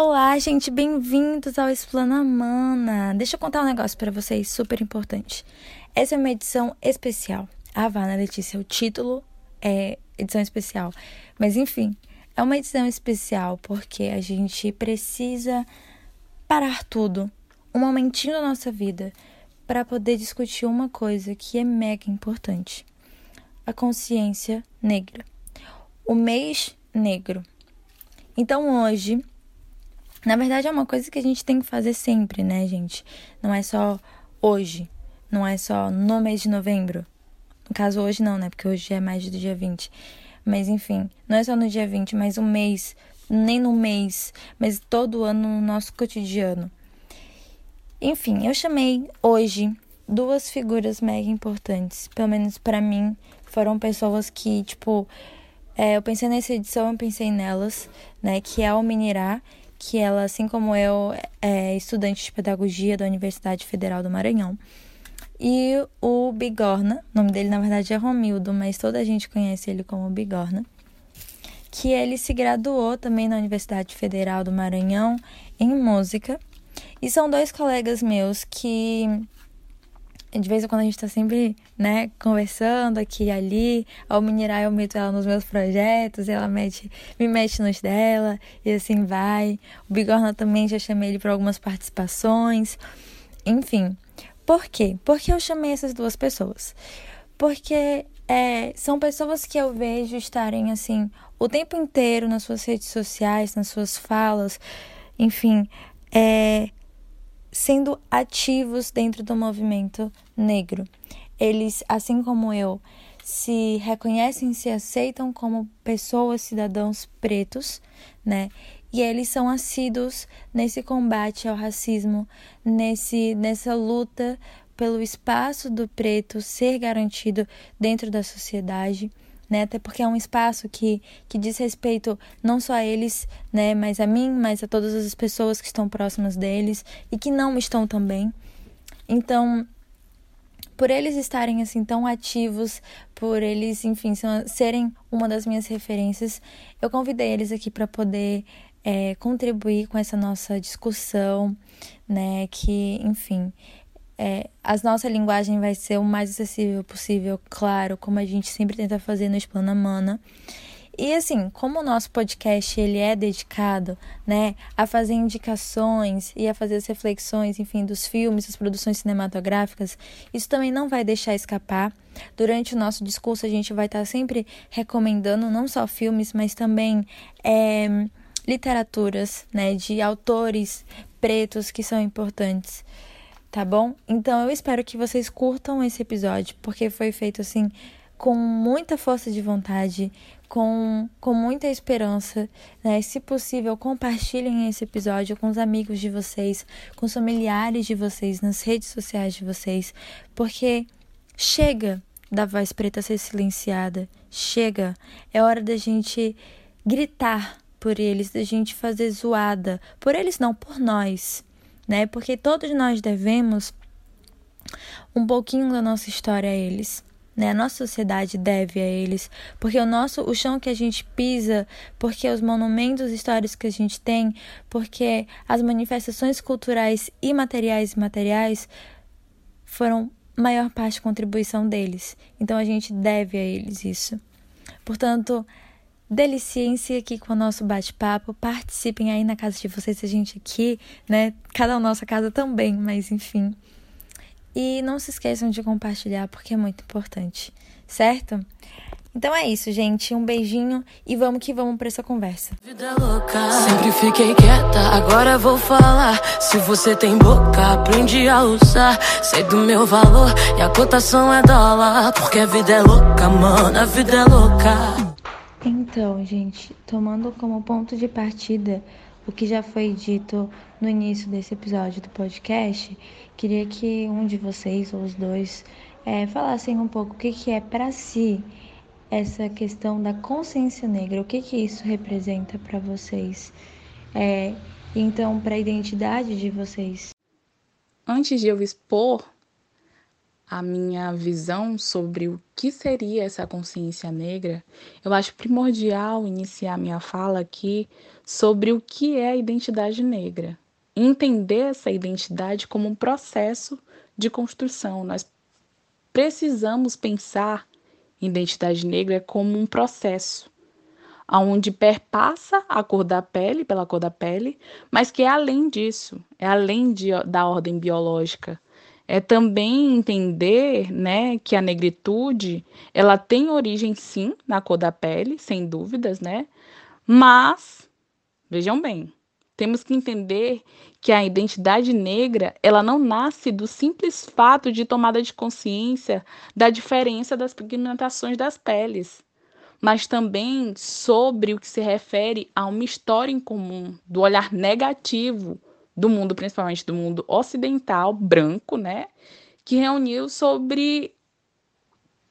Olá, gente, bem-vindos ao Explana Mana. Deixa eu contar um negócio para vocês super importante. Essa é uma edição especial. Ah, vá, né, Letícia? O título é edição especial. Mas enfim, é uma edição especial porque a gente precisa parar tudo, um momentinho da nossa vida, para poder discutir uma coisa que é mega importante: a consciência negra. O mês negro. Então hoje na verdade, é uma coisa que a gente tem que fazer sempre, né, gente? Não é só hoje, não é só no mês de novembro. No caso, hoje não, né? Porque hoje é mais do dia 20. Mas enfim, não é só no dia 20, mas um mês, nem no mês, mas todo ano no nosso cotidiano. Enfim, eu chamei hoje duas figuras mega importantes, pelo menos para mim, foram pessoas que, tipo, é, eu pensei nessa edição, eu pensei nelas, né, que é o Minirá que ela, assim como eu, é estudante de pedagogia da Universidade Federal do Maranhão. E o Bigorna, o nome dele na verdade é Romildo, mas toda a gente conhece ele como Bigorna, que ele se graduou também na Universidade Federal do Maranhão em música. E são dois colegas meus que de vez em quando a gente tá sempre, né, conversando aqui e ali. Ao minerar eu meto ela nos meus projetos, ela mete, me mete nos dela, e assim vai. O Bigorna também já chamei ele para algumas participações. Enfim. Por quê? Porque eu chamei essas duas pessoas. Porque é, são pessoas que eu vejo estarem assim o tempo inteiro nas suas redes sociais, nas suas falas, enfim, é, sendo ativos dentro do movimento negro. Eles, assim como eu, se reconhecem, se aceitam como pessoas, cidadãos pretos, né? E eles são assíduos nesse combate ao racismo, nesse, nessa luta pelo espaço do preto ser garantido dentro da sociedade né? Até porque é um espaço que, que diz respeito não só a eles, né, mas a mim, mas a todas as pessoas que estão próximas deles e que não estão também. Então, por eles estarem assim tão ativos, por eles, enfim, serem uma das minhas referências, eu convidei eles aqui para poder é, contribuir com essa nossa discussão, né? Que, enfim, é, a nossa linguagem vai ser o mais acessível possível, claro, como a gente sempre tenta fazer no Explana Mana. E assim, como o nosso podcast ele é dedicado, né, a fazer indicações e a fazer as reflexões, enfim, dos filmes, das produções cinematográficas, isso também não vai deixar escapar. Durante o nosso discurso a gente vai estar sempre recomendando não só filmes, mas também é, literaturas, né, de autores pretos que são importantes tá bom? Então eu espero que vocês curtam esse episódio, porque foi feito assim com muita força de vontade, com, com muita esperança, né? Se possível, compartilhem esse episódio com os amigos de vocês, com os familiares de vocês, nas redes sociais de vocês, porque chega da voz preta ser silenciada, chega, é hora da gente gritar por eles, da gente fazer zoada, por eles não, por nós né? Porque todos nós devemos um pouquinho da nossa história a eles. Né? A nossa sociedade deve a eles, porque o nosso, o chão que a gente pisa, porque os monumentos históricos que a gente tem, porque as manifestações culturais imateriais e materiais foram maior parte contribuição deles. Então a gente deve a eles isso. Portanto, Deliciem-se aqui com o nosso bate-papo, participem aí na casa de vocês, a gente aqui, né? Cada um nossa casa também, mas enfim. E não se esqueçam de compartilhar porque é muito importante, certo? Então é isso, gente. Um beijinho e vamos que vamos para essa conversa. Vida louca. Sempre fiquei quieta, agora vou falar. Se você tem boca, aprende a usar. Sei do meu valor e a cotação é dólar. Porque a vida é louca, mano, a vida é louca. Então, gente, tomando como ponto de partida o que já foi dito no início desse episódio do podcast, queria que um de vocês, ou os dois, é, falassem um pouco o que, que é para si essa questão da consciência negra, o que, que isso representa para vocês, é, então, para a identidade de vocês. Antes de eu expor a minha visão sobre o que seria essa consciência negra, eu acho primordial iniciar minha fala aqui sobre o que é a identidade negra. Entender essa identidade como um processo de construção. Nós precisamos pensar identidade negra como um processo aonde perpassa a cor da pele, pela cor da pele, mas que é além disso, é além de, da ordem biológica. É também entender, né, que a negritude, ela tem origem sim na cor da pele, sem dúvidas, né? Mas vejam bem, temos que entender que a identidade negra, ela não nasce do simples fato de tomada de consciência da diferença das pigmentações das peles mas também sobre o que se refere a uma história em comum, do olhar negativo do mundo, principalmente do mundo ocidental, branco, né? Que reuniu sobre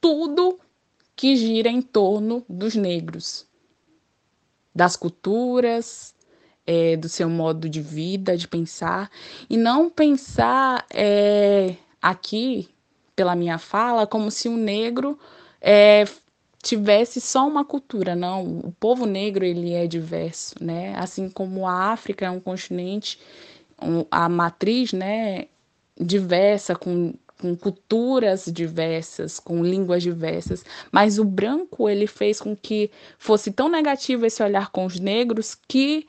tudo que gira em torno dos negros, das culturas, é, do seu modo de vida, de pensar, e não pensar é, aqui, pela minha fala, como se o negro é, tivesse só uma cultura, não. O povo negro ele é diverso, né? Assim como a África é um continente, um, a matriz, né, diversa com com culturas diversas, com línguas diversas, mas o branco ele fez com que fosse tão negativo esse olhar com os negros que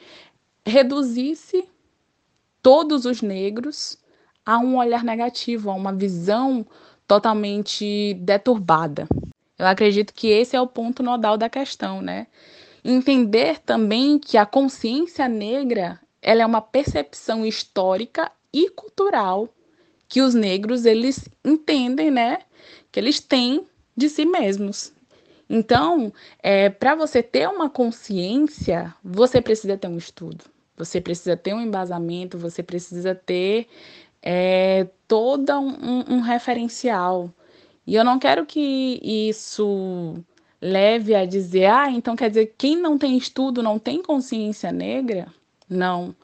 reduzisse todos os negros a um olhar negativo, a uma visão totalmente deturbada. Eu acredito que esse é o ponto nodal da questão, né? Entender também que a consciência negra ela é uma percepção histórica e cultural que os negros eles entendem, né? Que eles têm de si mesmos. Então, é, para você ter uma consciência, você precisa ter um estudo, você precisa ter um embasamento, você precisa ter é, todo um, um referencial. E eu não quero que isso leve a dizer, ah, então quer dizer quem não tem estudo não tem consciência negra? Não,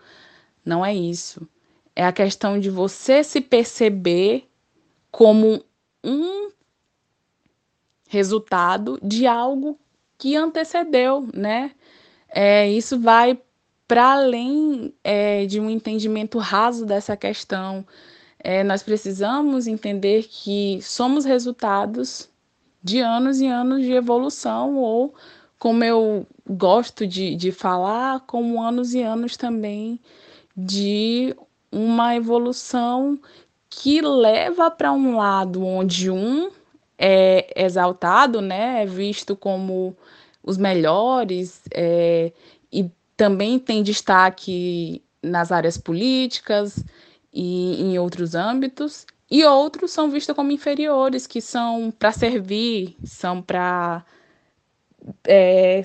não é isso. É a questão de você se perceber como um resultado de algo que antecedeu, né? É, isso vai para além é, de um entendimento raso dessa questão é, nós precisamos entender que somos resultados de anos e anos de evolução, ou, como eu gosto de, de falar, como anos e anos também de uma evolução que leva para um lado onde um é exaltado, né, é visto como os melhores, é, e também tem destaque nas áreas políticas, e em outros âmbitos, e outros são vistos como inferiores, que são para servir, são para é,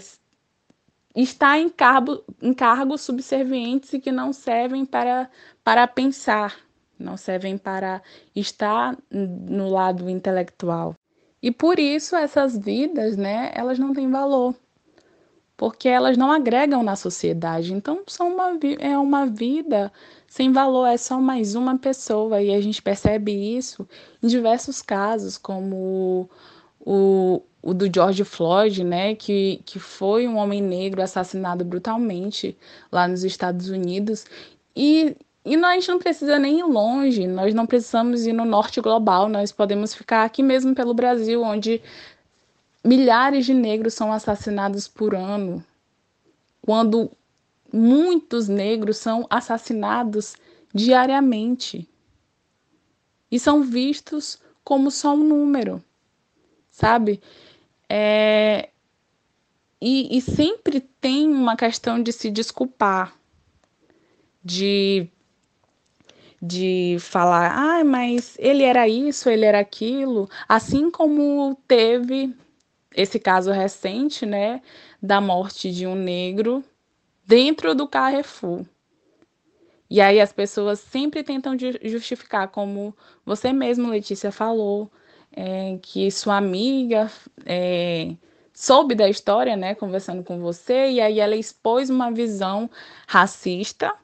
estar em, cargo, em cargos subservientes e que não servem para, para pensar, não servem para estar no lado intelectual. E por isso essas vidas, né, elas não têm valor, porque elas não agregam na sociedade. Então são uma, é uma vida sem valor, é só mais uma pessoa. E a gente percebe isso em diversos casos, como o, o do George Floyd, né, que, que foi um homem negro assassinado brutalmente lá nos Estados Unidos. E, e nós não precisa nem ir longe, nós não precisamos ir no norte global, nós podemos ficar aqui mesmo pelo Brasil, onde milhares de negros são assassinados por ano. Quando muitos negros são assassinados diariamente e são vistos como só um número, sabe? É... E, e sempre tem uma questão de se desculpar, de de falar, ah, mas ele era isso, ele era aquilo, assim como teve esse caso recente, né, da morte de um negro dentro do Carrefour. E aí as pessoas sempre tentam justificar, como você mesmo, Letícia, falou, é, que sua amiga é, soube da história, né, conversando com você, e aí ela expôs uma visão racista,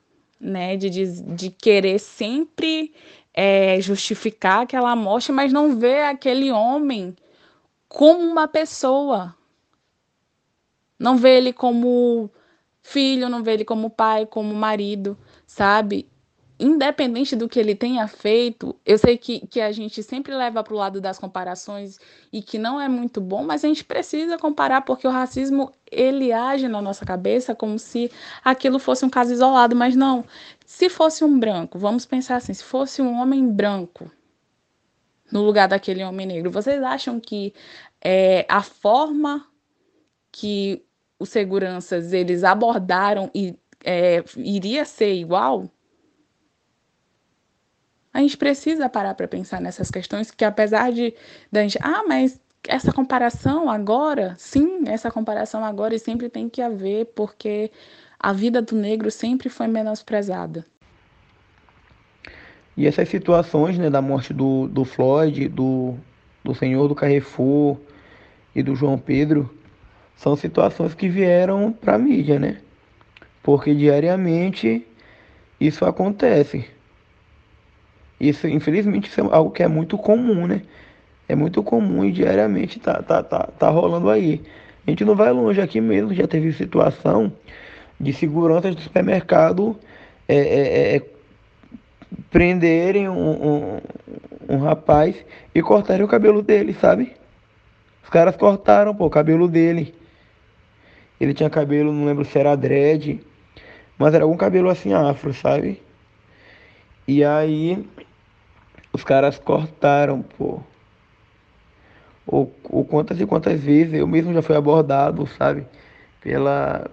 né, de, de, de querer sempre é, justificar aquela morte, mas não ver aquele homem como uma pessoa. Não vê ele como filho, não vê ele como pai, como marido, sabe? Independente do que ele tenha feito, eu sei que, que a gente sempre leva para o lado das comparações e que não é muito bom, mas a gente precisa comparar porque o racismo ele age na nossa cabeça como se aquilo fosse um caso isolado, mas não. Se fosse um branco, vamos pensar assim, se fosse um homem branco no lugar daquele homem negro, vocês acham que é, a forma que os seguranças eles abordaram e é, iria ser igual? A gente precisa parar para pensar nessas questões que apesar de da gente, ah, mas essa comparação agora, sim, essa comparação agora e sempre tem que haver, porque a vida do negro sempre foi menosprezada. E essas situações, né, da morte do, do Floyd, do, do senhor do Carrefour e do João Pedro, são situações que vieram para a mídia, né? Porque diariamente isso acontece. Isso, infelizmente, isso é algo que é muito comum, né? É muito comum e diariamente tá, tá, tá, tá rolando aí. A gente não vai longe aqui mesmo, já teve situação de seguranças do supermercado é, é, é, prenderem um, um, um, rapaz e cortarem o cabelo dele, sabe? Os caras cortaram pô, o cabelo dele. Ele tinha cabelo, não lembro se era dread, mas era algum cabelo assim afro, sabe? E aí os caras cortaram, pô. Ou, quantas e quantas vezes eu mesmo já fui abordado, sabe? Pela,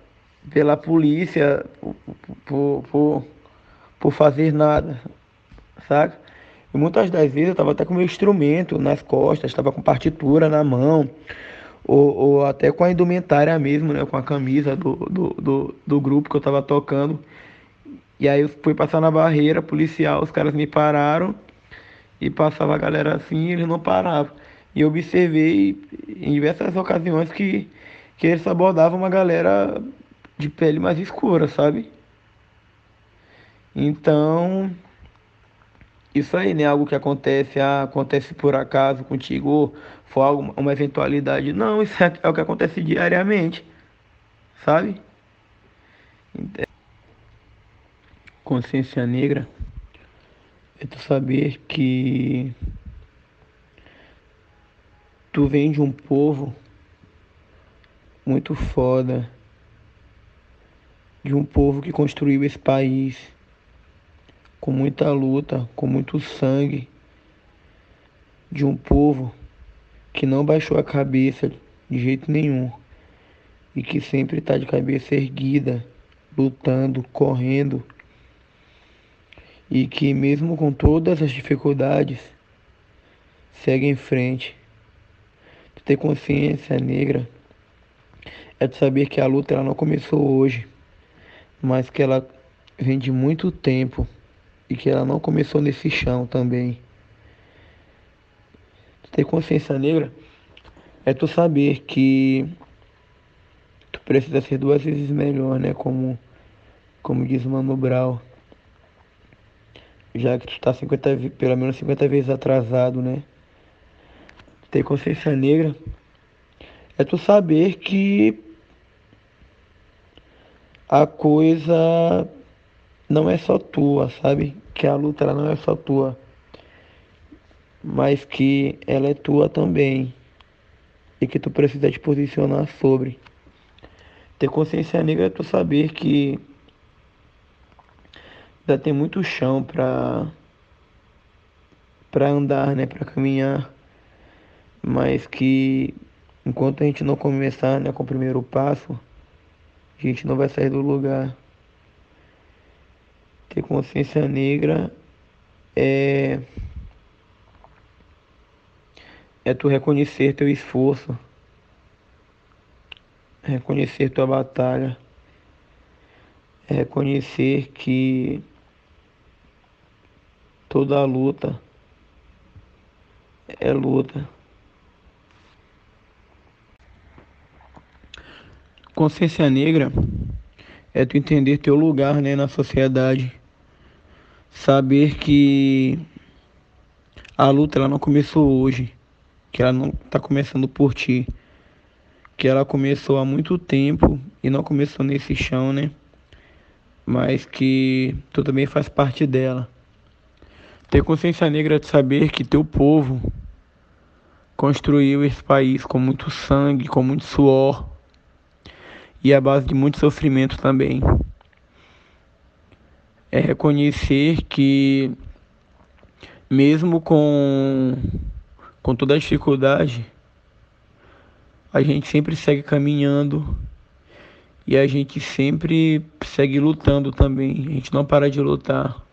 pela polícia por, por, por, fazer nada, sabe? E muitas das vezes eu tava até com meu instrumento nas costas, estava com partitura na mão, ou, ou, até com a indumentária mesmo, né? Com a camisa do, do, do, do grupo que eu tava tocando. E aí eu fui passar na barreira policial, os caras me pararam e passava a galera assim eles não paravam. E eu observei em diversas ocasiões que, que eles abordavam uma galera de pele mais escura, sabe? Então, isso aí, né? Algo que acontece, ah, acontece por acaso contigo, ou foi algo, uma eventualidade. Não, isso é, é o que acontece diariamente, sabe? Consciência negra é tu saber que tu vem de um povo muito foda, de um povo que construiu esse país com muita luta, com muito sangue, de um povo que não baixou a cabeça de jeito nenhum e que sempre está de cabeça erguida, lutando, correndo e que, mesmo com todas as dificuldades, segue em frente. Tu ter consciência negra é de saber que a luta ela não começou hoje, mas que ela vem de muito tempo e que ela não começou nesse chão também. Tu ter consciência negra é tu saber que tu precisa ser duas vezes melhor, né? Como, como diz Mano Brown já que tu tá 50, pelo menos 50 vezes atrasado, né? Ter consciência negra é tu saber que a coisa não é só tua, sabe? Que a luta ela não é só tua, mas que ela é tua também e que tu precisa te posicionar sobre. Ter consciência negra é tu saber que ainda tem muito chão para para andar, né, para caminhar, mas que enquanto a gente não começar, né, com o primeiro passo, a gente não vai sair do lugar. Ter consciência negra é é tu reconhecer teu esforço, reconhecer tua batalha, é reconhecer que Toda luta é luta. Consciência negra é tu entender teu lugar né, na sociedade. Saber que a luta ela não começou hoje, que ela não está começando por ti, que ela começou há muito tempo e não começou nesse chão, né? Mas que tu também faz parte dela. Ter consciência negra de saber que teu povo construiu esse país com muito sangue, com muito suor e a base de muito sofrimento também. É reconhecer que mesmo com, com toda a dificuldade, a gente sempre segue caminhando e a gente sempre segue lutando também. A gente não para de lutar,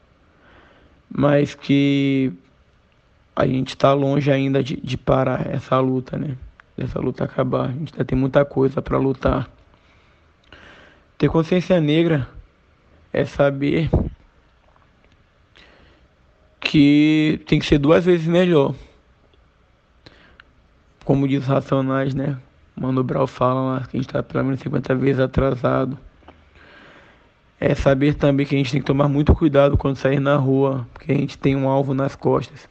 mas que a gente está longe ainda de, de parar essa luta, né? Dessa luta acabar. A gente ainda tem muita coisa para lutar. Ter consciência negra é saber que tem que ser duas vezes melhor. Como diz Racionais, né? Mano Brau fala lá que a gente está pelo menos 50 vezes atrasado. É saber também que a gente tem que tomar muito cuidado quando sair na rua, porque a gente tem um alvo nas costas.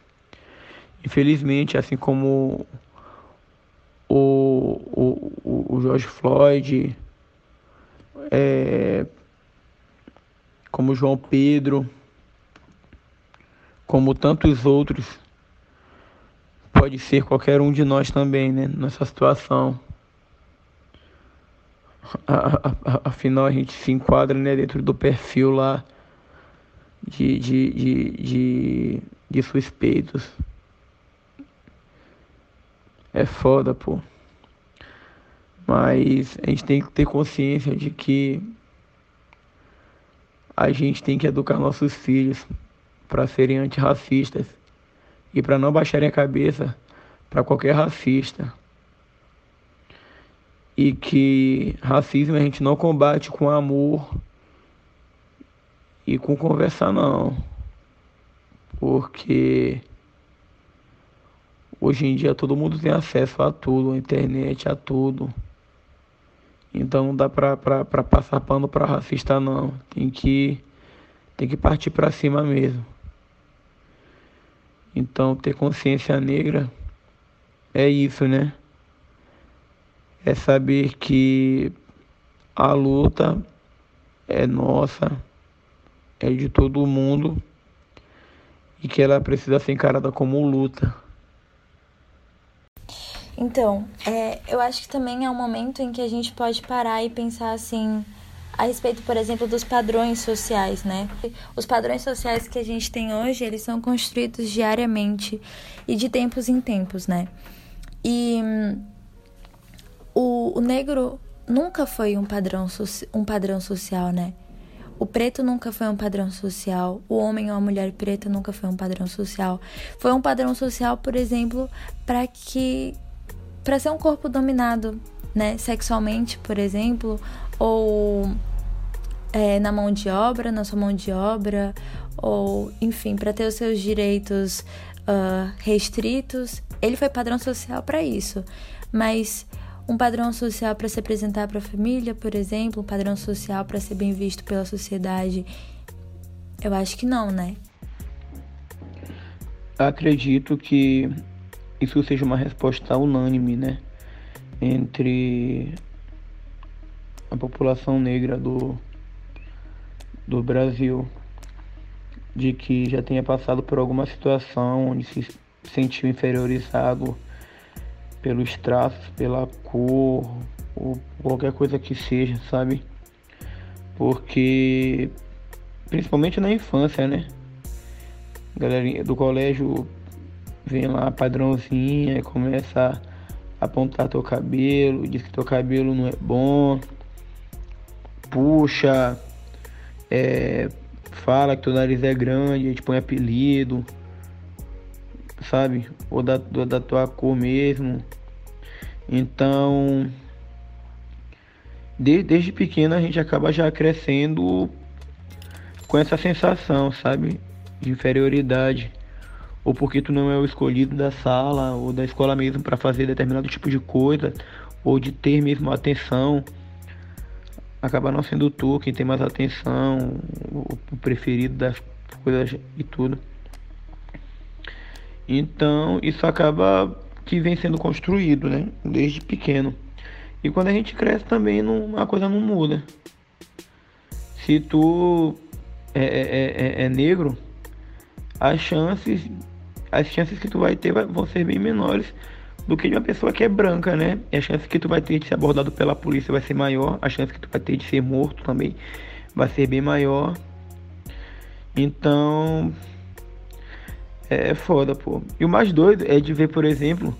Infelizmente, assim como o, o, o George Floyd, é, como João Pedro, como tantos outros, pode ser qualquer um de nós também, né? Nessa situação. Afinal, a gente se enquadra né, dentro do perfil lá de, de, de, de, de suspeitos. É foda, pô. Mas a gente tem que ter consciência de que a gente tem que educar nossos filhos para serem antirracistas e para não baixarem a cabeça para qualquer racista. E que racismo a gente não combate com amor e com conversar não. Porque hoje em dia todo mundo tem acesso a tudo, a internet, a tudo. Então não dá pra, pra, pra passar pano pra racista não. Tem que, tem que partir pra cima mesmo. Então, ter consciência negra é isso, né? É saber que a luta é nossa, é de todo mundo e que ela precisa ser encarada como luta. Então, é, eu acho que também é um momento em que a gente pode parar e pensar assim a respeito, por exemplo, dos padrões sociais, né? Os padrões sociais que a gente tem hoje, eles são construídos diariamente e de tempos em tempos, né? E hum, o, o negro nunca foi um padrão, um padrão social, né? O preto nunca foi um padrão social, o homem ou a mulher preta nunca foi um padrão social. Foi um padrão social, por exemplo, para que para ser um corpo dominado, né, sexualmente, por exemplo, ou é, na mão de obra, na sua mão de obra, ou enfim, para ter os seus direitos uh, restritos. Ele foi padrão social para isso, mas um padrão social para se apresentar para a família, por exemplo, um padrão social para ser bem visto pela sociedade, eu acho que não, né? Acredito que isso seja uma resposta unânime, né? Entre a população negra do, do Brasil de que já tenha passado por alguma situação onde se sentiu inferiorizado pelos traços, pela cor, ou qualquer coisa que seja, sabe? Porque principalmente na infância, né? Galerinha do colégio vem lá padrãozinha começa a apontar teu cabelo, diz que teu cabelo não é bom, puxa, é, fala que teu nariz é grande, a gente põe apelido, sabe? Ou da, da tua cor mesmo. Então, de, desde pequeno a gente acaba já crescendo com essa sensação, sabe? De inferioridade. Ou porque tu não é o escolhido da sala ou da escola mesmo para fazer determinado tipo de coisa, ou de ter mesmo atenção acaba não sendo tu quem tem mais atenção, o preferido das coisas e tudo. Então, isso acaba que vem sendo construído, né? Desde pequeno. E quando a gente cresce também, não, a coisa não muda. Se tu é, é, é, é negro, as chances, as chances que tu vai ter vão ser bem menores do que de uma pessoa que é branca, né? E a chance que tu vai ter de ser abordado pela polícia vai ser maior, a chance que tu vai ter de ser morto também vai ser bem maior. Então, é, é foda, pô. E o mais doido é de ver, por exemplo,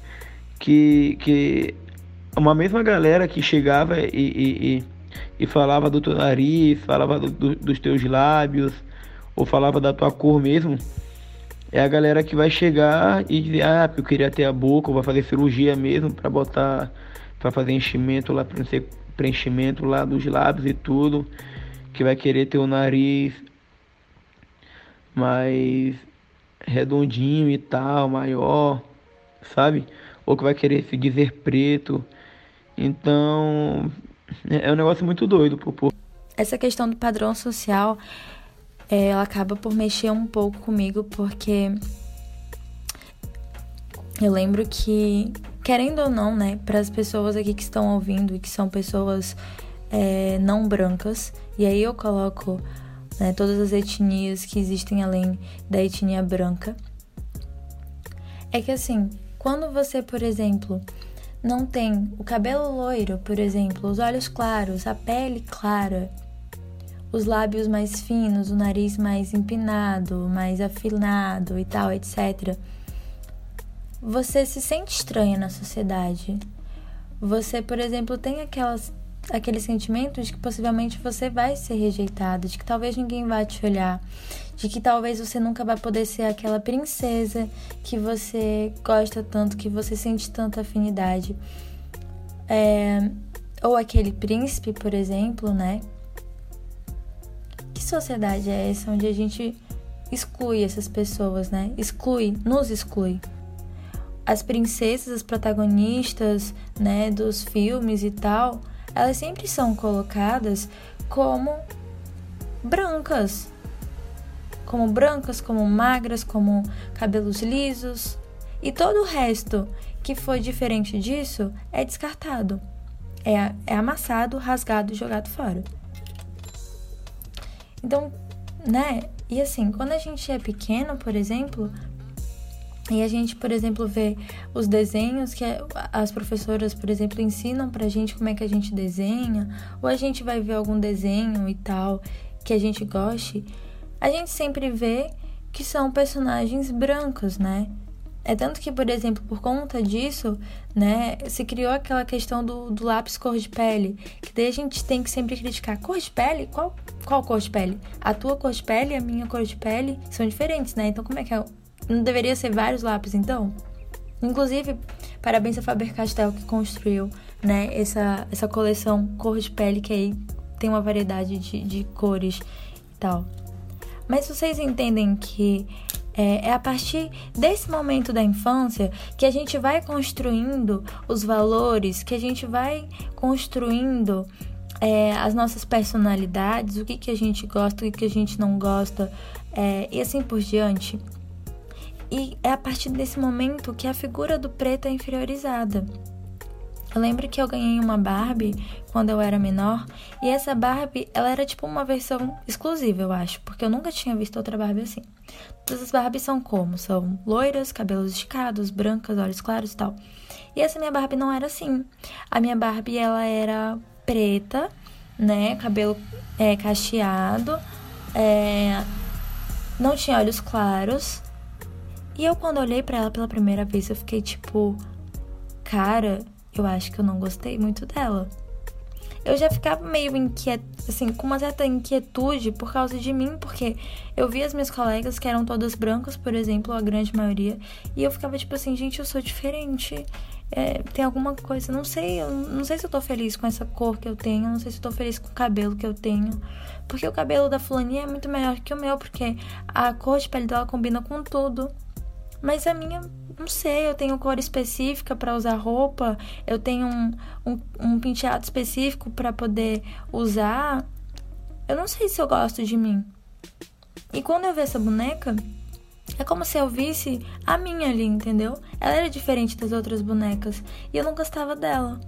que, que uma mesma galera que chegava e, e, e, e falava do teu nariz, falava do, do, dos teus lábios, ou falava da tua cor mesmo, é a galera que vai chegar e dizer, ah, eu queria ter a boca, ou vai fazer cirurgia mesmo para botar, para fazer enchimento lá, preenchimento lá dos lábios e tudo, que vai querer ter o nariz mais redondinho e tal, maior, sabe? Ou que vai querer se dizer preto. Então, é um negócio muito doido, pô. Essa questão do padrão social é, ela acaba por mexer um pouco comigo, porque eu lembro que, querendo ou não, né, para as pessoas aqui que estão ouvindo e que são pessoas é, não brancas, e aí eu coloco né, todas as etnias que existem além da etnia branca, é que assim, quando você, por exemplo, não tem o cabelo loiro, por exemplo, os olhos claros, a pele clara, os lábios mais finos, o nariz mais empinado, mais afinado e tal, etc. Você se sente estranha na sociedade. Você, por exemplo, tem aquelas, aquele sentimento de que possivelmente você vai ser rejeitado, de que talvez ninguém vai te olhar, de que talvez você nunca vai poder ser aquela princesa que você gosta tanto, que você sente tanta afinidade. É, ou aquele príncipe, por exemplo, né? sociedade é essa onde a gente exclui essas pessoas, né? Exclui, nos exclui. As princesas, as protagonistas, né, dos filmes e tal, elas sempre são colocadas como brancas. Como brancas, como magras, como cabelos lisos. E todo o resto que foi diferente disso é descartado. É, é amassado, rasgado jogado fora. Então, né? E assim, quando a gente é pequeno, por exemplo, e a gente, por exemplo, vê os desenhos que as professoras, por exemplo, ensinam pra gente como é que a gente desenha, ou a gente vai ver algum desenho e tal que a gente goste, a gente sempre vê que são personagens brancos, né? É tanto que, por exemplo, por conta disso, né, se criou aquela questão do, do lápis cor de pele, que daí a gente tem que sempre criticar. Cor de pele? Qual, qual cor de pele? A tua cor de pele e a minha cor de pele são diferentes, né? Então como é que é? Não deveria ser vários lápis, então? Inclusive, parabéns a Faber-Castell que construiu, né, essa, essa coleção cor de pele, que aí tem uma variedade de, de cores e tal. Mas vocês entendem que é, é, a partir desse momento da infância que a gente vai construindo os valores, que a gente vai construindo é, as nossas personalidades, o que, que a gente gosta, o que, que a gente não gosta, é, e assim por diante. E é a partir desse momento que a figura do preto é inferiorizada. Eu lembro que eu ganhei uma Barbie quando eu era menor, e essa Barbie, ela era tipo uma versão exclusiva, eu acho, porque eu nunca tinha visto outra Barbie assim. Todas as Barbies são como? São loiras, cabelos esticados, brancas, olhos claros e tal. E essa minha Barbie não era assim. A minha Barbie, ela era preta, né, cabelo é, cacheado, é, não tinha olhos claros. E eu, quando olhei para ela pela primeira vez, eu fiquei tipo, cara, eu acho que eu não gostei muito dela. Eu já ficava meio inquieta, assim, com uma certa inquietude por causa de mim, porque eu via as minhas colegas que eram todas brancas, por exemplo, a grande maioria, e eu ficava tipo assim, gente, eu sou diferente. É, tem alguma coisa, não sei, não sei se eu tô feliz com essa cor que eu tenho, não sei se eu tô feliz com o cabelo que eu tenho. Porque o cabelo da fulaninha é muito melhor que o meu, porque a cor de pele dela combina com tudo. Mas a minha, não sei, eu tenho cor específica para usar roupa, eu tenho um, um, um penteado específico para poder usar. Eu não sei se eu gosto de mim. E quando eu vi essa boneca, É como se eu visse a minha ali, entendeu? Ela era diferente das outras bonecas e eu não gostava dela.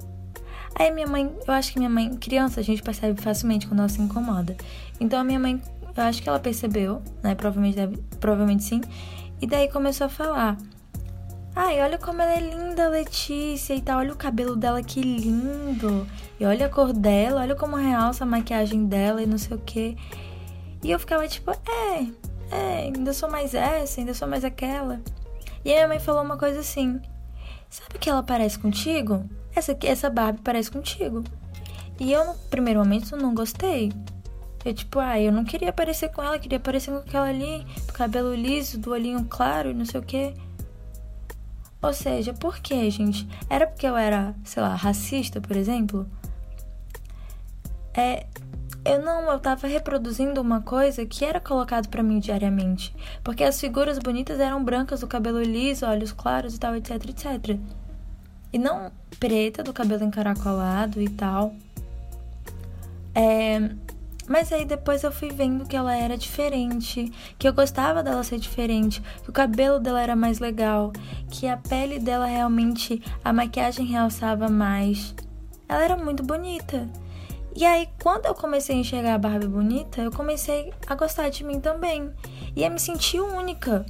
Aí minha mãe, eu acho que minha mãe, criança, a gente percebe facilmente quando ela se incomoda. Então a minha mãe, eu acho que ela percebeu, né? Provavelmente, provavelmente sim. E daí começou a falar: Ai, olha como ela é linda, Letícia e tal. Olha o cabelo dela, que lindo. E olha a cor dela, olha como realça a maquiagem dela e não sei o que. E eu ficava tipo, é, é, ainda sou mais essa, ainda sou mais aquela. E aí minha mãe falou uma coisa assim: Sabe que ela parece contigo? Essa, essa Barbie parece contigo. E eu, no primeiro momento, não gostei. Eu, tipo, ah, eu não queria parecer com ela, queria parecer com aquela ali, do cabelo liso, do olhinho claro e não sei o que. Ou seja, por que, gente? Era porque eu era, sei lá, racista, por exemplo? É. Eu não, eu tava reproduzindo uma coisa que era colocado para mim diariamente. Porque as figuras bonitas eram brancas, do cabelo liso, olhos claros e tal, etc, etc. E não preta, do cabelo encaracolado e tal. É, mas aí depois eu fui vendo que ela era diferente, que eu gostava dela ser diferente, que o cabelo dela era mais legal, que a pele dela realmente, a maquiagem realçava mais. Ela era muito bonita. E aí, quando eu comecei a enxergar a Barbie bonita, eu comecei a gostar de mim também. E a me sentir única.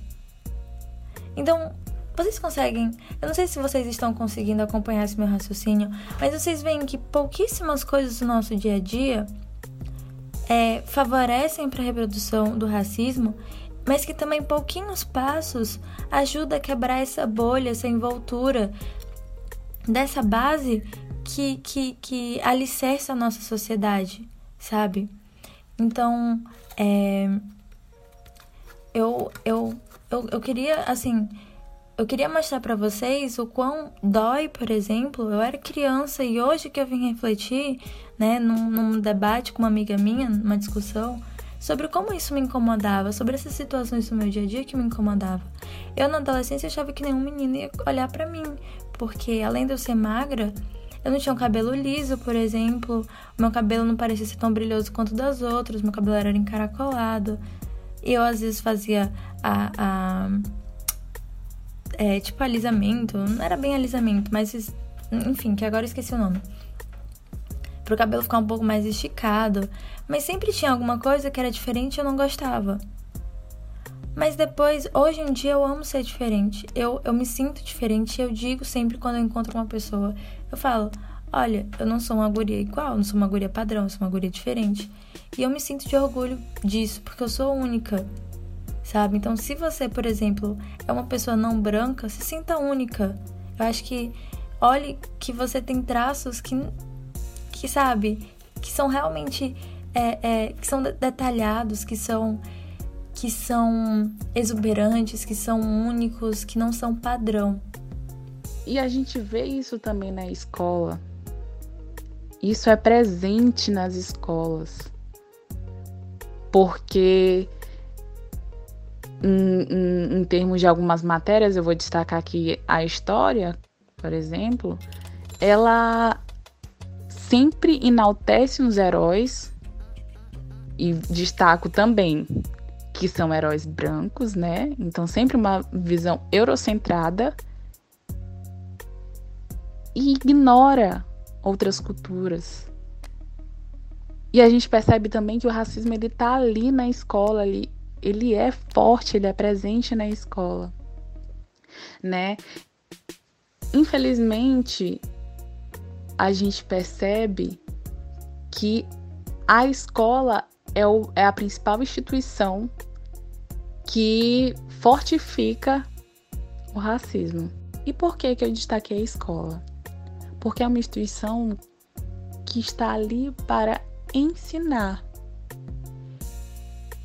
Então, vocês conseguem. Eu não sei se vocês estão conseguindo acompanhar esse meu raciocínio, mas vocês veem que pouquíssimas coisas do nosso dia a dia é, favorecem para a reprodução do racismo, mas que também pouquinhos passos ajudam a quebrar essa bolha, essa envoltura dessa base que, que, que alicerça a nossa sociedade, sabe? Então, é, eu, eu, eu, eu queria, assim, eu queria mostrar para vocês o quão dói, por exemplo. Eu era criança e hoje que eu vim refletir, né, num, num debate com uma amiga minha, numa discussão, sobre como isso me incomodava, sobre essas situações do meu dia a dia que me incomodava. Eu na adolescência achava que nenhum menino ia olhar para mim, porque além de eu ser magra, eu não tinha um cabelo liso, por exemplo, o meu cabelo não parecia ser tão brilhoso quanto das outras, meu cabelo era encaracolado. E eu às vezes fazia a, a é, tipo alisamento, não era bem alisamento, mas enfim, que agora eu esqueci o nome. Pro cabelo ficar um pouco mais esticado, mas sempre tinha alguma coisa que era diferente e eu não gostava. Mas depois, hoje em dia eu amo ser diferente. Eu, eu me sinto diferente e eu digo sempre quando eu encontro uma pessoa, eu falo: "Olha, eu não sou uma guria igual, não sou uma guria padrão, eu sou uma guria diferente". E eu me sinto de orgulho disso, porque eu sou única sabe? Então, se você, por exemplo, é uma pessoa não branca, se sinta única. Eu acho que olhe que você tem traços que, que sabe, que são realmente é, é, que são detalhados, que são que são exuberantes, que são únicos, que não são padrão. E a gente vê isso também na escola. Isso é presente nas escolas. Porque em, em, em termos de algumas matérias, eu vou destacar aqui a história, por exemplo, ela sempre enaltece os heróis e destaco também que são heróis brancos, né? Então sempre uma visão eurocentrada e ignora outras culturas. E a gente percebe também que o racismo ele tá ali na escola ali ele é forte, ele é presente na escola, né? Infelizmente, a gente percebe que a escola é, o, é a principal instituição que fortifica o racismo. E por que, que eu destaquei a escola? Porque é uma instituição que está ali para ensinar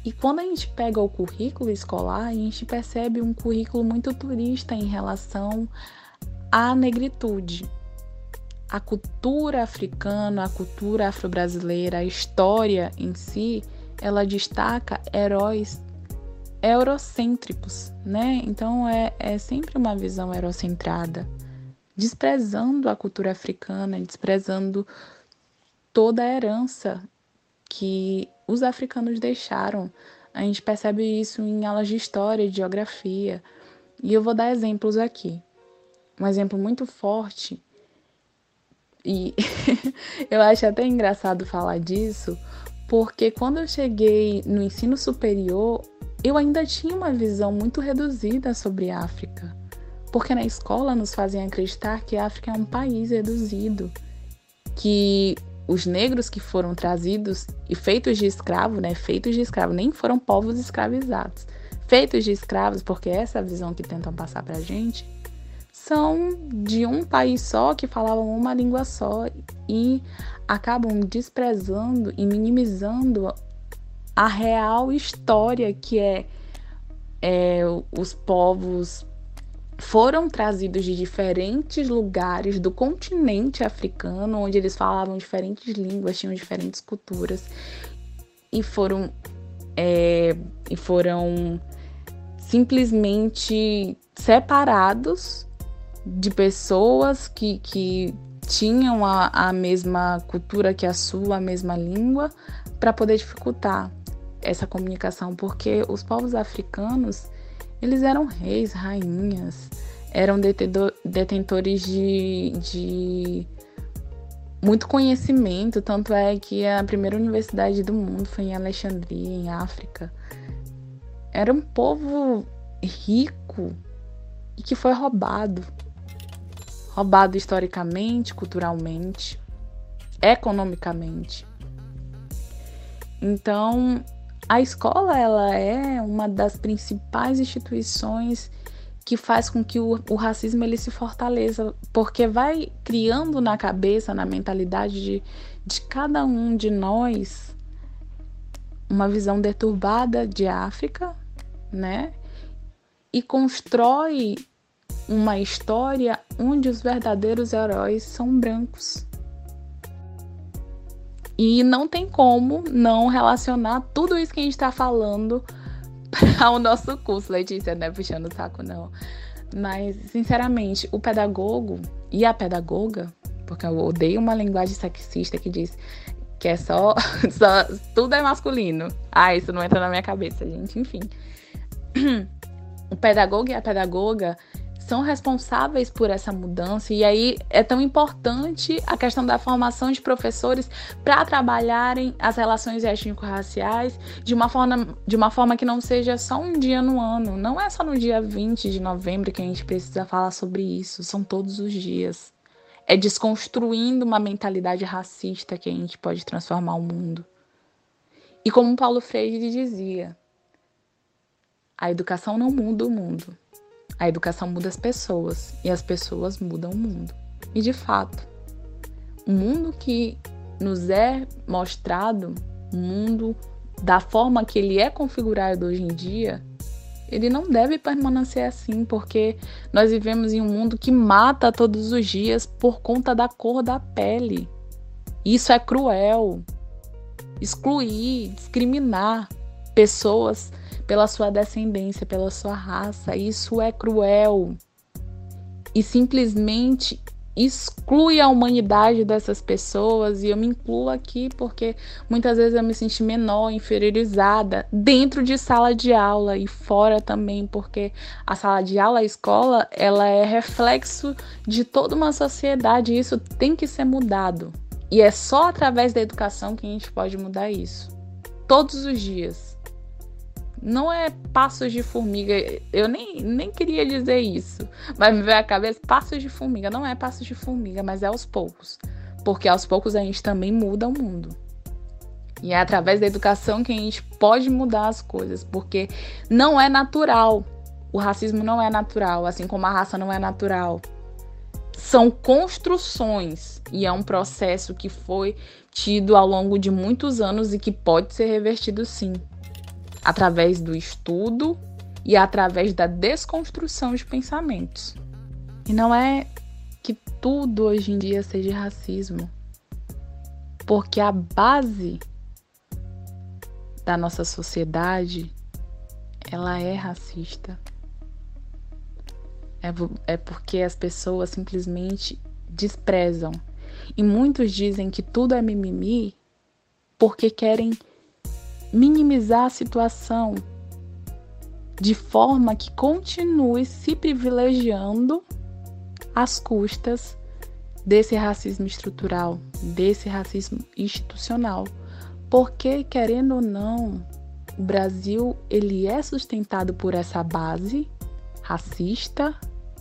e quando a gente pega o currículo escolar, a gente percebe um currículo muito turista em relação à negritude. A cultura africana, a cultura afro-brasileira, a história em si, ela destaca heróis eurocêntricos, né? Então é, é sempre uma visão eurocentrada, desprezando a cultura africana, desprezando toda a herança que os africanos deixaram A gente percebe isso em aulas de história e geografia. E eu vou dar exemplos aqui. Um exemplo muito forte, e eu acho até engraçado falar disso, porque quando eu cheguei no ensino superior, eu ainda tinha uma visão muito reduzida sobre a África. Porque na escola nos fazem acreditar que a África é um país reduzido, que os negros que foram trazidos e feitos de escravo, né, feitos de escravo, nem foram povos escravizados, feitos de escravos, porque essa é a visão que tentam passar pra gente, são de um país só que falavam uma língua só e acabam desprezando e minimizando a real história que é, é os povos foram trazidos de diferentes lugares do continente africano, onde eles falavam diferentes línguas, tinham diferentes culturas e foram é, e foram simplesmente separados de pessoas que, que tinham a, a mesma cultura que a sua, a mesma língua, para poder dificultar essa comunicação, porque os povos africanos eles eram reis, rainhas, eram detentores de, de muito conhecimento, tanto é que a primeira universidade do mundo foi em Alexandria, em África. Era um povo rico e que foi roubado. Roubado historicamente, culturalmente, economicamente. Então, a escola ela é uma das principais instituições que faz com que o, o, racismo ele se fortaleça, porque vai criando na cabeça, na mentalidade de, de cada um de nós uma visão deturbada de África, né? E constrói uma história onde os verdadeiros heróis são brancos. E não tem como não relacionar tudo isso que a gente está falando ao nosso curso, Letícia, não é puxando o saco, não. Mas, sinceramente, o pedagogo e a pedagoga, porque eu odeio uma linguagem sexista que diz que é só, só tudo é masculino. Ah, isso não entra na minha cabeça, gente. Enfim. O pedagogo e a pedagoga são responsáveis por essa mudança e aí é tão importante a questão da formação de professores para trabalharem as relações étnico-raciais de uma forma de uma forma que não seja só um dia no ano, não é só no dia 20 de novembro que a gente precisa falar sobre isso, são todos os dias. É desconstruindo uma mentalidade racista que a gente pode transformar o mundo. E como Paulo Freire dizia, a educação não muda o mundo, a educação muda as pessoas e as pessoas mudam o mundo. E de fato, o mundo que nos é mostrado, o mundo da forma que ele é configurado hoje em dia, ele não deve permanecer assim, porque nós vivemos em um mundo que mata todos os dias por conta da cor da pele. Isso é cruel. Excluir, discriminar pessoas pela sua descendência, pela sua raça. Isso é cruel. E simplesmente exclui a humanidade dessas pessoas e eu me incluo aqui porque muitas vezes eu me senti menor, inferiorizada dentro de sala de aula e fora também, porque a sala de aula, a escola, ela é reflexo de toda uma sociedade e isso tem que ser mudado. E é só através da educação que a gente pode mudar isso. Todos os dias não é passos de formiga. Eu nem, nem queria dizer isso. Mas me veio a cabeça, passos de formiga. Não é passos de formiga, mas é aos poucos. Porque aos poucos a gente também muda o mundo. E é através da educação que a gente pode mudar as coisas. Porque não é natural. O racismo não é natural, assim como a raça não é natural. São construções e é um processo que foi tido ao longo de muitos anos e que pode ser revertido sim através do estudo e através da desconstrução de pensamentos. E não é que tudo hoje em dia seja racismo, porque a base da nossa sociedade ela é racista. É, é porque as pessoas simplesmente desprezam. E muitos dizem que tudo é mimimi porque querem minimizar a situação de forma que continue se privilegiando às custas desse racismo estrutural, desse racismo institucional. Porque querendo ou não, o Brasil ele é sustentado por essa base racista,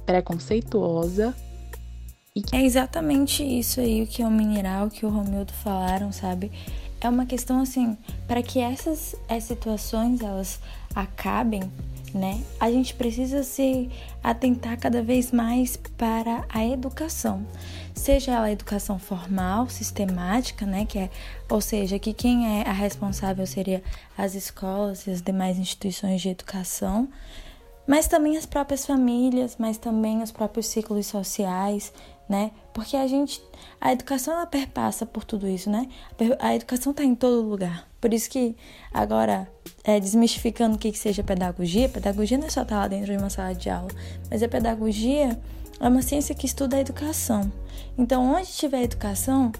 preconceituosa. É exatamente isso aí o que é o mineral, que o Romildo falaram, sabe? É uma questão assim, para que essas, essas situações elas acabem, né? A gente precisa se atentar cada vez mais para a educação, seja ela a educação formal, sistemática, né? Que é, ou seja, que quem é a responsável seria as escolas e as demais instituições de educação, mas também as próprias famílias, mas também os próprios ciclos sociais, né? Porque a gente, a educação ela perpassa por tudo isso, né? A educação está em todo lugar. Por isso que agora, é, desmistificando o que, que seja pedagogia, pedagogia não é só estar tá lá dentro de uma sala de aula, mas a pedagogia é uma ciência que estuda a educação. Então, onde tiver educação,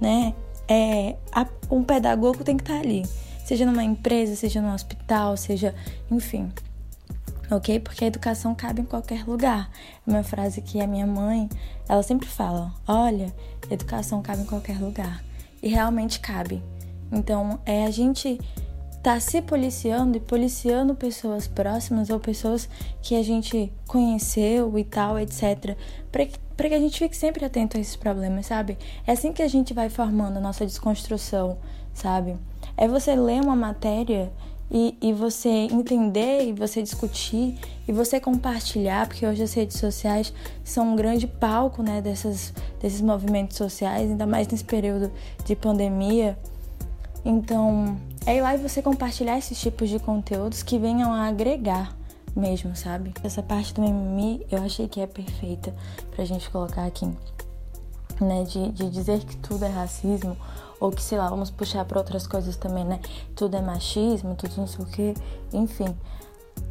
né, é, a, um pedagogo tem que estar tá ali, seja numa empresa, seja num hospital, seja, enfim, ok? Porque a educação cabe em qualquer lugar. É uma frase que a minha mãe, ela sempre fala: olha, educação cabe em qualquer lugar. E realmente cabe. Então, é a gente tá se policiando e policiando pessoas próximas ou pessoas que a gente conheceu e tal, etc. Para que, pra que a gente fique sempre atento a esses problemas, sabe? É assim que a gente vai formando a nossa desconstrução, sabe? É você ler uma matéria e, e você entender e você discutir e você compartilhar, porque hoje as redes sociais são um grande palco né, dessas, desses movimentos sociais, ainda mais nesse período de pandemia. Então, é ir lá e você compartilhar esses tipos de conteúdos que venham a agregar mesmo, sabe? Essa parte do mimimi eu achei que é perfeita pra gente colocar aqui, né? De, de dizer que tudo é racismo ou que, sei lá, vamos puxar para outras coisas também, né? Tudo é machismo, tudo não sei o que, enfim.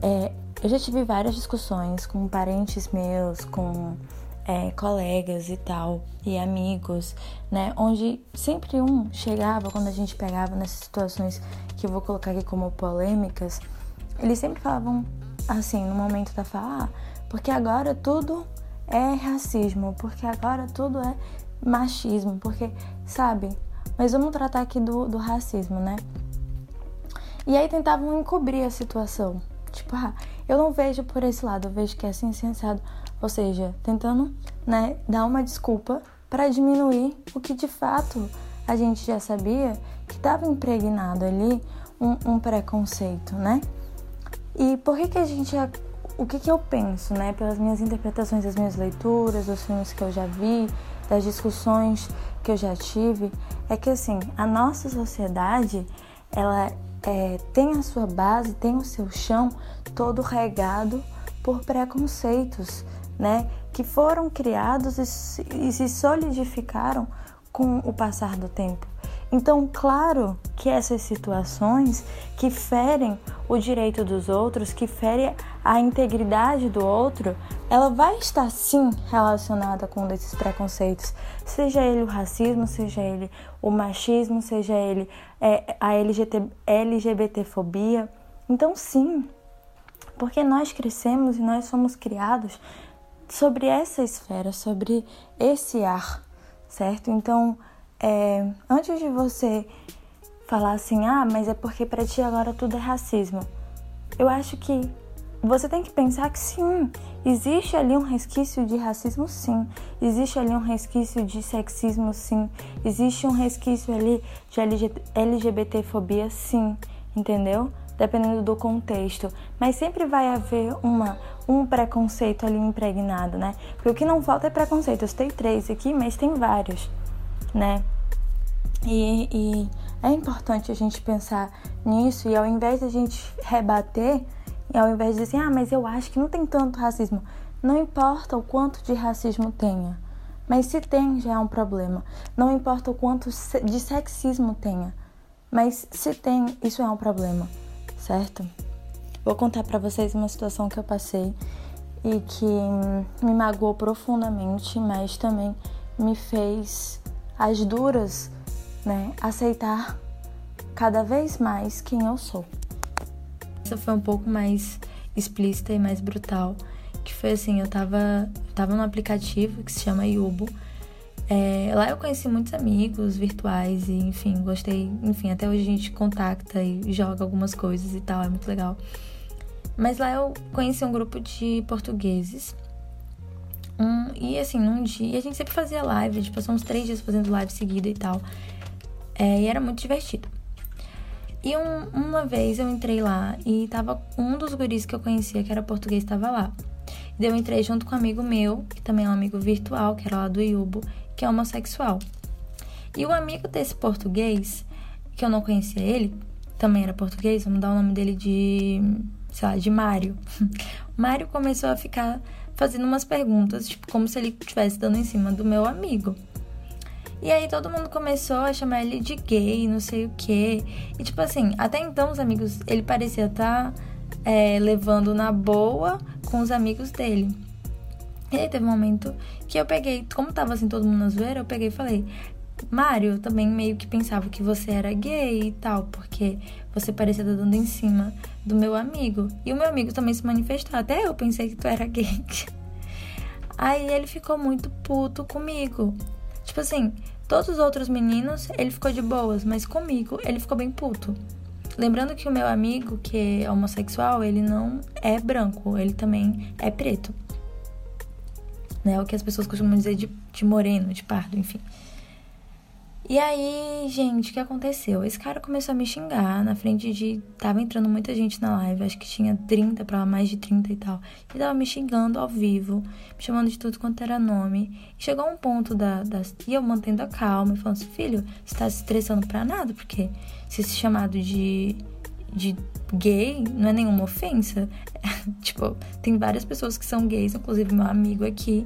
É, eu já tive várias discussões com parentes meus, com é, colegas e tal, e amigos, né? Onde sempre um chegava, quando a gente pegava nessas situações que eu vou colocar aqui como polêmicas, eles sempre falavam assim, no momento da fala, ah, porque agora tudo é racismo, porque agora tudo é machismo, porque, sabe, mas vamos tratar aqui do, do racismo, né? E aí tentavam encobrir a situação. Tipo, ah, eu não vejo por esse lado, eu vejo que é assim sensado. Ou seja, tentando, né, dar uma desculpa para diminuir o que de fato a gente já sabia que estava impregnado ali um, um, preconceito, né? E por que que a gente o que que eu penso, né, pelas minhas interpretações das minhas leituras, dos filmes que eu já vi, das discussões que eu já tive, é que assim, a nossa sociedade, ela é, tem a sua base, tem o seu chão todo regado por preconceitos, né? Que foram criados e e se solidificaram com o passar do tempo. Então, claro que essas situações que ferem o direito dos outros, que ferem a integridade do outro, ela vai estar sim relacionada com um desses preconceitos, seja ele o racismo, seja ele o machismo, seja ele é, a LGBT, LGBTfobia. Então, sim, porque nós crescemos e nós somos criados sobre essa esfera, sobre esse ar, certo? Então, é, antes de você falar assim, ah, mas é porque para ti agora tudo é racismo, eu acho que você tem que pensar que sim, existe ali um resquício de racismo, sim, existe ali um resquício de sexismo, sim, existe um resquício ali de LGBTfobia, sim, entendeu? Dependendo do contexto, mas sempre vai haver uma um preconceito ali impregnado, né? Porque o que não falta é preconceito. Eu citei três aqui, mas tem vários né? E, e é importante a gente pensar nisso e ao invés de a gente rebater, e ao invés de dizer assim, ah, mas eu acho que não tem tanto racismo, não importa o quanto de racismo tenha, mas se tem já é um problema. Não importa o quanto de sexismo tenha, mas se tem, isso é um problema, certo? Vou contar para vocês uma situação que eu passei e que me magoou profundamente, mas também me fez as duras, né, aceitar cada vez mais quem eu sou. Essa foi um pouco mais explícita e mais brutal, que foi assim, eu tava, tava num aplicativo que se chama Yubo. É, lá eu conheci muitos amigos virtuais e, enfim, gostei. Enfim, até hoje a gente contacta e joga algumas coisas e tal, é muito legal. Mas lá eu conheci um grupo de portugueses. Um, e assim, num dia, a gente sempre fazia live, a gente passou uns três dias fazendo live seguida e tal. É, e era muito divertido. E um, uma vez eu entrei lá e tava um dos guris que eu conhecia, que era português, tava lá. E eu entrei junto com um amigo meu, que também é um amigo virtual, que era lá do Yubo, que é homossexual. E o amigo desse português, que eu não conhecia ele, também era português, vamos dar o nome dele de, sei lá, de Mário. Mário começou a ficar fazendo umas perguntas, tipo, como se ele estivesse dando em cima do meu amigo. E aí todo mundo começou a chamar ele de gay, não sei o quê. E tipo assim, até então os amigos, ele parecia estar tá, é, levando na boa com os amigos dele. E aí teve um momento que eu peguei, como tava assim todo mundo na zoeira, eu peguei e falei, Mário, também meio que pensava que você era gay e tal, porque você parecia estar dando em cima do meu amigo. E o meu amigo também se manifestou. Até eu pensei que tu era gay. Aí ele ficou muito puto comigo. Tipo assim, todos os outros meninos ele ficou de boas, mas comigo ele ficou bem puto. Lembrando que o meu amigo, que é homossexual, ele não é branco, ele também é preto. Né? O que as pessoas costumam dizer de, de moreno, de pardo, enfim. E aí, gente, o que aconteceu? Esse cara começou a me xingar na frente de. Tava entrando muita gente na live, acho que tinha 30 para mais de 30 e tal. E tava me xingando ao vivo, me chamando de tudo quanto era nome. E chegou um ponto da, da. E eu mantendo a calma e falando assim: filho, você tá se estressando pra nada? Porque se esse chamado de. de gay não é nenhuma ofensa. tipo, tem várias pessoas que são gays, inclusive meu amigo aqui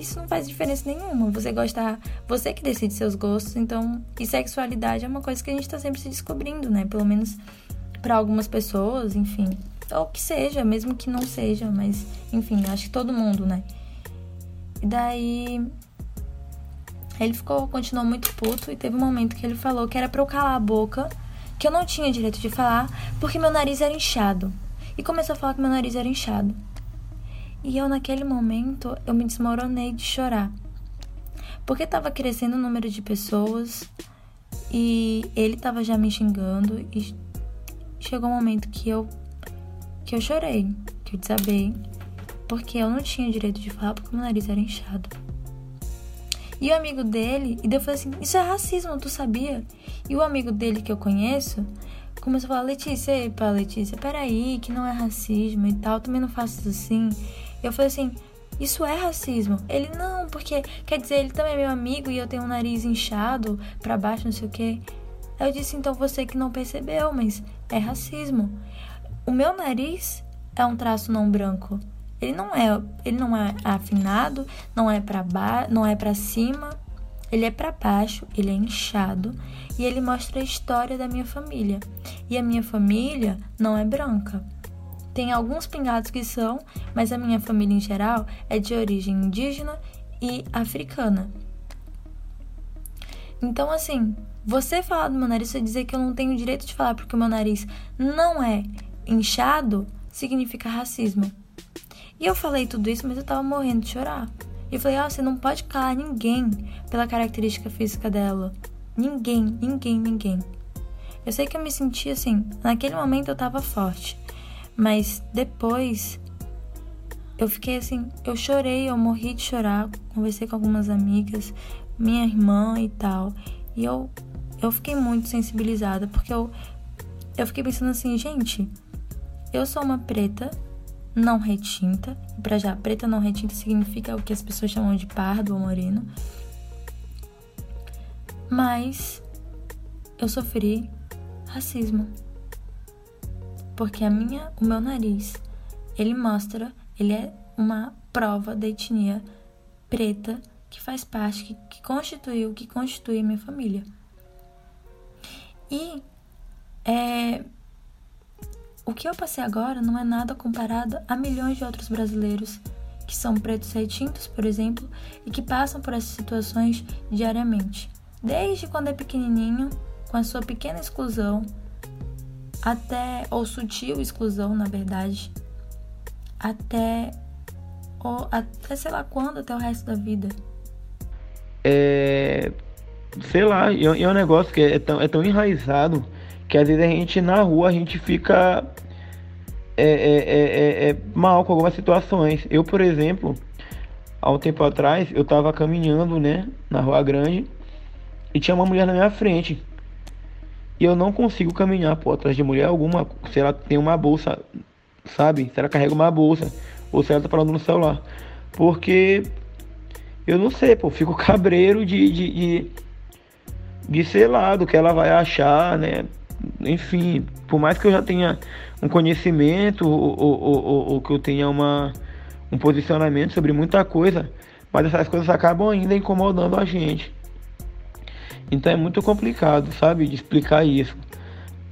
isso não faz diferença nenhuma. Você gosta, você que decide seus gostos, então, e sexualidade é uma coisa que a gente tá sempre se descobrindo, né? Pelo menos para algumas pessoas, enfim, ou que seja, mesmo que não seja, mas enfim, acho que todo mundo, né? E daí ele ficou, continuou muito puto e teve um momento que ele falou que era para eu calar a boca, que eu não tinha direito de falar, porque meu nariz era inchado. E começou a falar que meu nariz era inchado. E eu, naquele momento, eu me desmoronei de chorar. Porque estava crescendo o número de pessoas e ele estava já me xingando e chegou um momento que eu que eu chorei, que eu desabei, porque eu não tinha direito de falar porque meu nariz era inchado. E o amigo dele, e daí eu falei assim: Isso é racismo, tu sabia? E o amigo dele que eu conheço começou a falar: Letícia, epa, Letícia, peraí, que não é racismo e tal, também não faço assim. Eu falei assim: isso é racismo. Ele, não, porque quer dizer, ele também é meu amigo e eu tenho um nariz inchado para baixo, não sei o. Aí eu disse: então você que não percebeu, mas é racismo. O meu nariz é um traço não branco. Ele não é, ele não é afinado, não é para baixo, não é para cima. Ele é para baixo, ele é inchado e ele mostra a história da minha família. E a minha família não é branca. Tem alguns pingados que são, mas a minha família em geral é de origem indígena e africana. Então, assim, você falar do meu nariz, você dizer que eu não tenho direito de falar porque o meu nariz não é inchado, significa racismo. E eu falei tudo isso, mas eu tava morrendo de chorar. E falei, ó, oh, você não pode calar ninguém pela característica física dela. Ninguém, ninguém, ninguém. Eu sei que eu me senti assim, naquele momento eu tava forte. Mas depois eu fiquei assim, eu chorei, eu morri de chorar, conversei com algumas amigas, minha irmã e tal. E eu eu fiquei muito sensibilizada, porque eu eu fiquei pensando assim, gente, eu sou uma preta não retinta, para já preta não retinta significa o que as pessoas chamam de pardo ou moreno. Mas eu sofri racismo porque a minha, o meu nariz, ele mostra, ele é uma prova da etnia preta que faz parte, que, que constituiu, que constitui a minha família. E é, o que eu passei agora não é nada comparado a milhões de outros brasileiros que são pretos retintos, por exemplo, e que passam por essas situações diariamente. Desde quando é pequenininho, com a sua pequena exclusão, até, ou sutil exclusão, na verdade, até, ou até sei lá quando, até o resto da vida. É. Sei lá, é um negócio que é tão, é tão enraizado que às vezes a gente na rua a gente fica é, é, é, é, mal com algumas situações. Eu, por exemplo, há um tempo atrás, eu tava caminhando, né, na Rua Grande e tinha uma mulher na minha frente. E eu não consigo caminhar, pô, atrás de mulher alguma, se ela tem uma bolsa, sabe? Se ela carrega uma bolsa, ou se ela tá falando no celular. Porque eu não sei, pô, fico cabreiro de, de, de, de sei lá, do que ela vai achar, né? Enfim, por mais que eu já tenha um conhecimento ou, ou, ou, ou que eu tenha uma, um posicionamento sobre muita coisa, mas essas coisas acabam ainda incomodando a gente. Então é muito complicado, sabe, de explicar isso.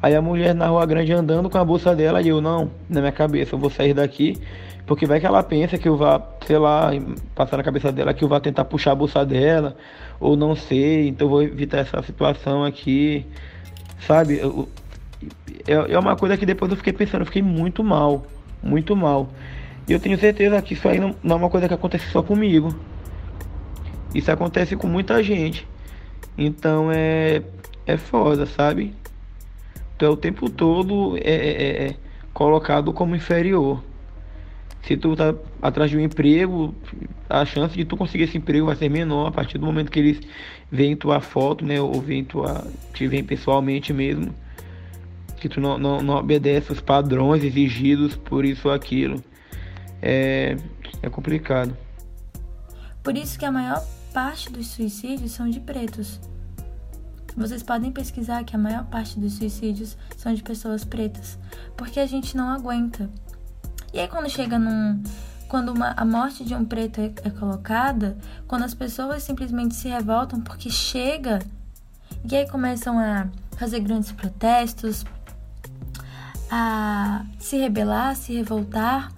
Aí a mulher na rua grande andando com a bolsa dela e eu não, na minha cabeça, eu vou sair daqui, porque vai que ela pensa que eu vá, sei lá, passar na cabeça dela que eu vá tentar puxar a bolsa dela, ou não sei, então eu vou evitar essa situação aqui, sabe? Eu, é, é uma coisa que depois eu fiquei pensando, eu fiquei muito mal, muito mal. E eu tenho certeza que isso aí não, não é uma coisa que acontece só comigo. Isso acontece com muita gente. Então é, é foda, sabe? Tu é o tempo todo é, é, é, é colocado como inferior. Se tu tá atrás de um emprego, a chance de tu conseguir esse emprego vai ser menor a partir do momento que eles veem tua foto, né? Ou veem tua. te veem pessoalmente mesmo. Que tu não, não, não obedece os padrões exigidos por isso ou aquilo. É, é complicado. Por isso que a maior parte dos suicídios são de pretos. Vocês podem pesquisar que a maior parte dos suicídios são de pessoas pretas, porque a gente não aguenta. E aí quando chega num quando uma, a morte de um preto é, é colocada, quando as pessoas simplesmente se revoltam porque chega, e aí começam a fazer grandes protestos, a se rebelar, se revoltar,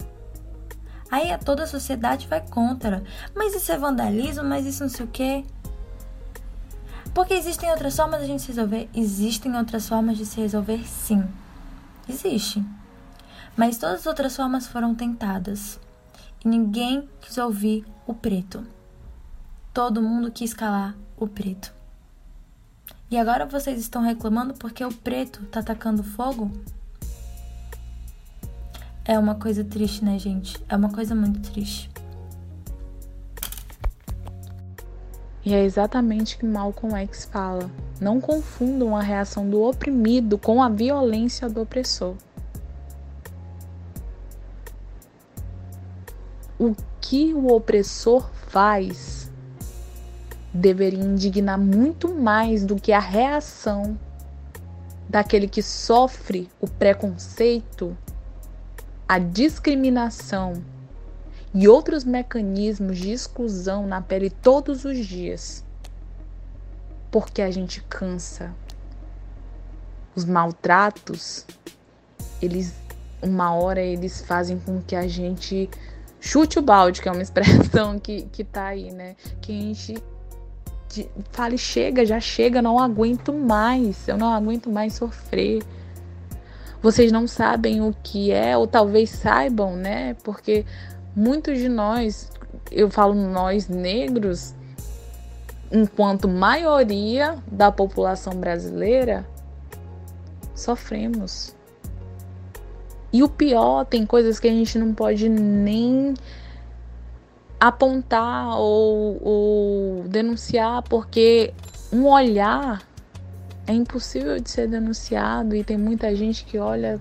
Aí toda a sociedade vai contra. Mas isso é vandalismo, mas isso não sei o quê. Porque existem outras formas de a gente se resolver? Existem outras formas de se resolver, sim. Existe. Mas todas as outras formas foram tentadas. E ninguém quis ouvir o preto. Todo mundo quis calar o preto. E agora vocês estão reclamando porque o preto tá atacando fogo? É uma coisa triste, né, gente? É uma coisa muito triste. E é exatamente o que Malcolm X fala. Não confundam a reação do oprimido com a violência do opressor. O que o opressor faz deveria indignar muito mais do que a reação daquele que sofre o preconceito a discriminação e outros mecanismos de exclusão na pele todos os dias. Porque a gente cansa. Os maltratos, eles uma hora eles fazem com que a gente chute o balde, que é uma expressão que, que tá aí, né? Que a gente fale, chega, já chega, não aguento mais, eu não aguento mais sofrer vocês não sabem o que é, ou talvez saibam, né? Porque muitos de nós, eu falo nós negros, enquanto maioria da população brasileira, sofremos. E o pior, tem coisas que a gente não pode nem apontar ou, ou denunciar, porque um olhar é impossível de ser denunciado e tem muita gente que olha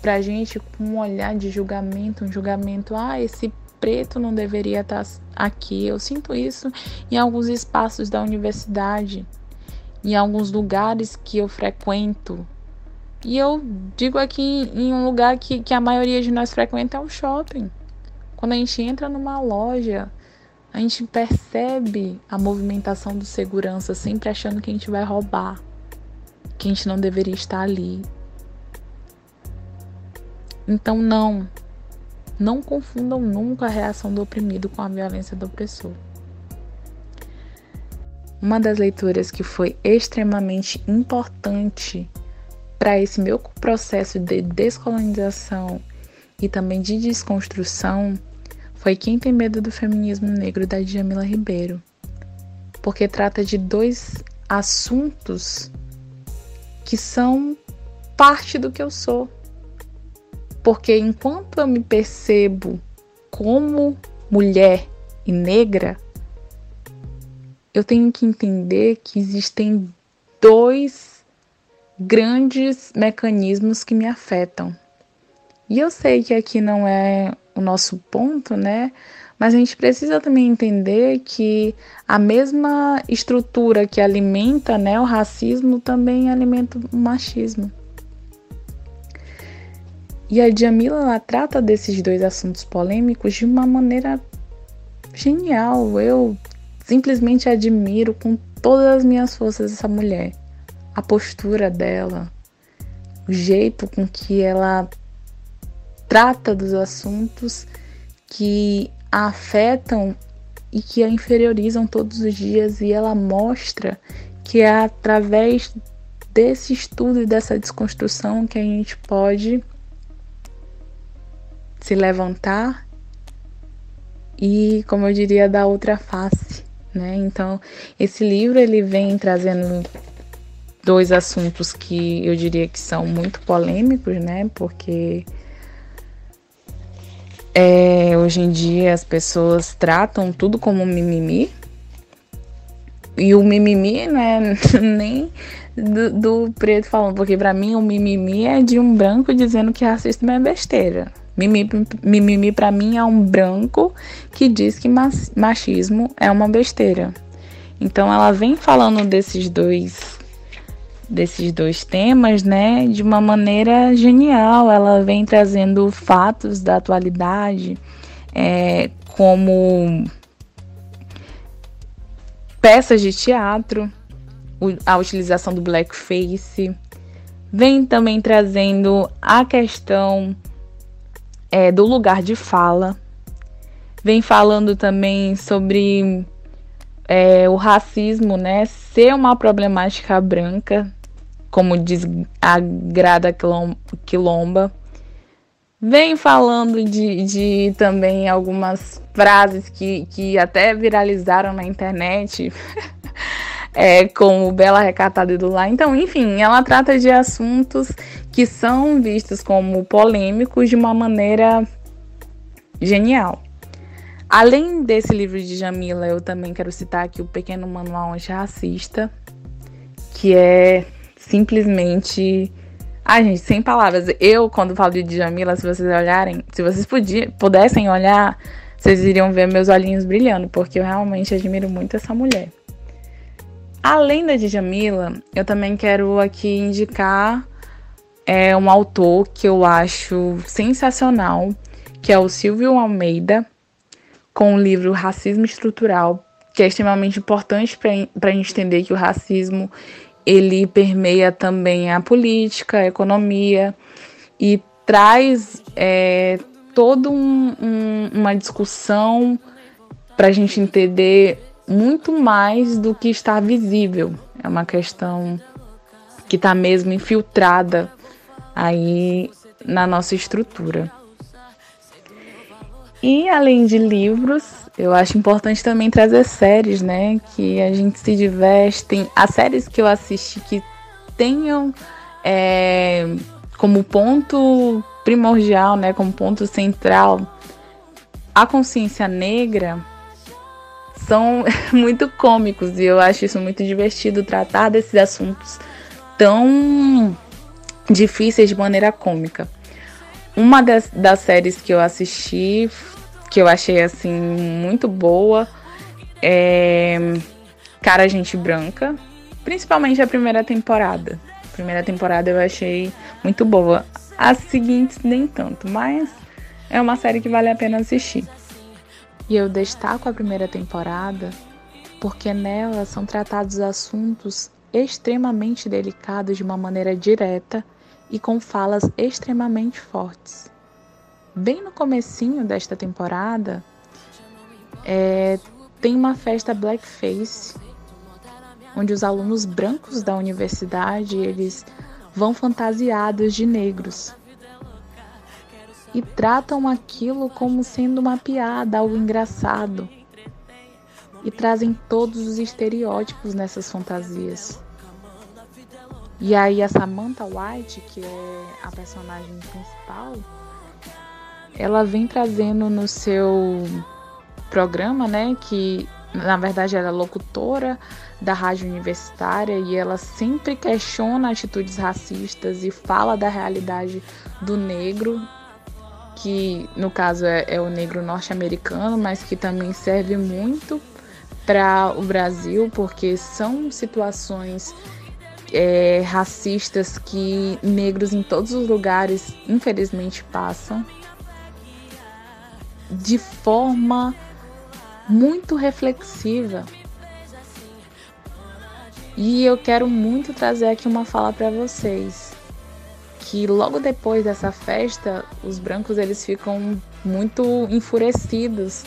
pra gente com um olhar de julgamento, um julgamento, ah, esse preto não deveria estar tá aqui. Eu sinto isso em alguns espaços da universidade, em alguns lugares que eu frequento. E eu digo aqui em um lugar que, que a maioria de nós frequenta é o shopping. Quando a gente entra numa loja, a gente percebe a movimentação do segurança, sempre achando que a gente vai roubar que a gente não deveria estar ali. Então, não. Não confundam nunca a reação do oprimido com a violência do opressor. uma das leituras que foi extremamente importante para esse meu processo de descolonização e também de desconstrução foi Quem Tem Medo do Feminismo Negro da Djamila Ribeiro, porque trata de dois assuntos que são parte do que eu sou. Porque enquanto eu me percebo como mulher e negra, eu tenho que entender que existem dois grandes mecanismos que me afetam. E eu sei que aqui não é o nosso ponto, né? Mas a gente precisa também entender que a mesma estrutura que alimenta né, o racismo também alimenta o machismo. E a Jamila ela trata desses dois assuntos polêmicos de uma maneira genial. Eu simplesmente admiro com todas as minhas forças essa mulher. A postura dela, o jeito com que ela trata dos assuntos que a afetam e que a inferiorizam todos os dias e ela mostra que é através desse estudo e dessa desconstrução que a gente pode se levantar e, como eu diria, dar outra face, né? Então, esse livro ele vem trazendo dois assuntos que eu diria que são muito polêmicos, né? Porque é, hoje em dia as pessoas tratam tudo como mimimi. E o mimimi não é nem do, do preto falando, porque para mim o mimimi é de um branco dizendo que racismo é besteira. Mimimi, mimimi para mim é um branco que diz que machismo é uma besteira. Então ela vem falando desses dois desses dois temas, né, de uma maneira genial. Ela vem trazendo fatos da atualidade, é, como peças de teatro, a utilização do blackface, vem também trazendo a questão é, do lugar de fala, vem falando também sobre é, o racismo, né, ser uma problemática branca, como diz a Grada Quilomba. Vem falando de, de também algumas frases que, que até viralizaram na internet, é, como Bela Recatada e do Lá. Então, enfim, ela trata de assuntos que são vistos como polêmicos de uma maneira genial. Além desse livro de Jamila, eu também quero citar aqui o Pequeno Manual Antirracista, que é simplesmente. Ai, gente, sem palavras. Eu, quando falo de Djamila, se vocês olharem, se vocês podia, pudessem olhar, vocês iriam ver meus olhinhos brilhando, porque eu realmente admiro muito essa mulher. Além da Djamila, eu também quero aqui indicar é, um autor que eu acho sensacional, que é o Silvio Almeida, com o livro Racismo Estrutural, que é extremamente importante para a gente entender que o racismo ele permeia também a política, a economia e traz é, toda um, um, uma discussão para a gente entender muito mais do que está visível. É uma questão que está mesmo infiltrada aí na nossa estrutura. E além de livros, eu acho importante também trazer séries, né? Que a gente se diverte. As séries que eu assisti que tenham é, como ponto primordial, né? Como ponto central a consciência negra são muito cômicos e eu acho isso muito divertido tratar desses assuntos tão difíceis de maneira cômica. Uma das, das séries que eu assisti, que eu achei assim muito boa, é Cara Gente Branca, principalmente a primeira temporada. A primeira temporada eu achei muito boa. As seguintes nem tanto, mas é uma série que vale a pena assistir. E eu destaco a primeira temporada porque nela são tratados assuntos extremamente delicados de uma maneira direta e com falas extremamente fortes. Bem no comecinho desta temporada, é, tem uma festa blackface onde os alunos brancos da universidade eles vão fantasiados de negros e tratam aquilo como sendo uma piada, algo engraçado e trazem todos os estereótipos nessas fantasias. E aí a Samantha White, que é a personagem principal, ela vem trazendo no seu programa, né, que na verdade ela é locutora da rádio universitária e ela sempre questiona atitudes racistas e fala da realidade do negro, que no caso é, é o negro norte-americano, mas que também serve muito para o Brasil, porque são situações é, racistas que negros em todos os lugares, infelizmente, passam de forma muito reflexiva. E eu quero muito trazer aqui uma fala para vocês, que logo depois dessa festa, os brancos eles ficam muito enfurecidos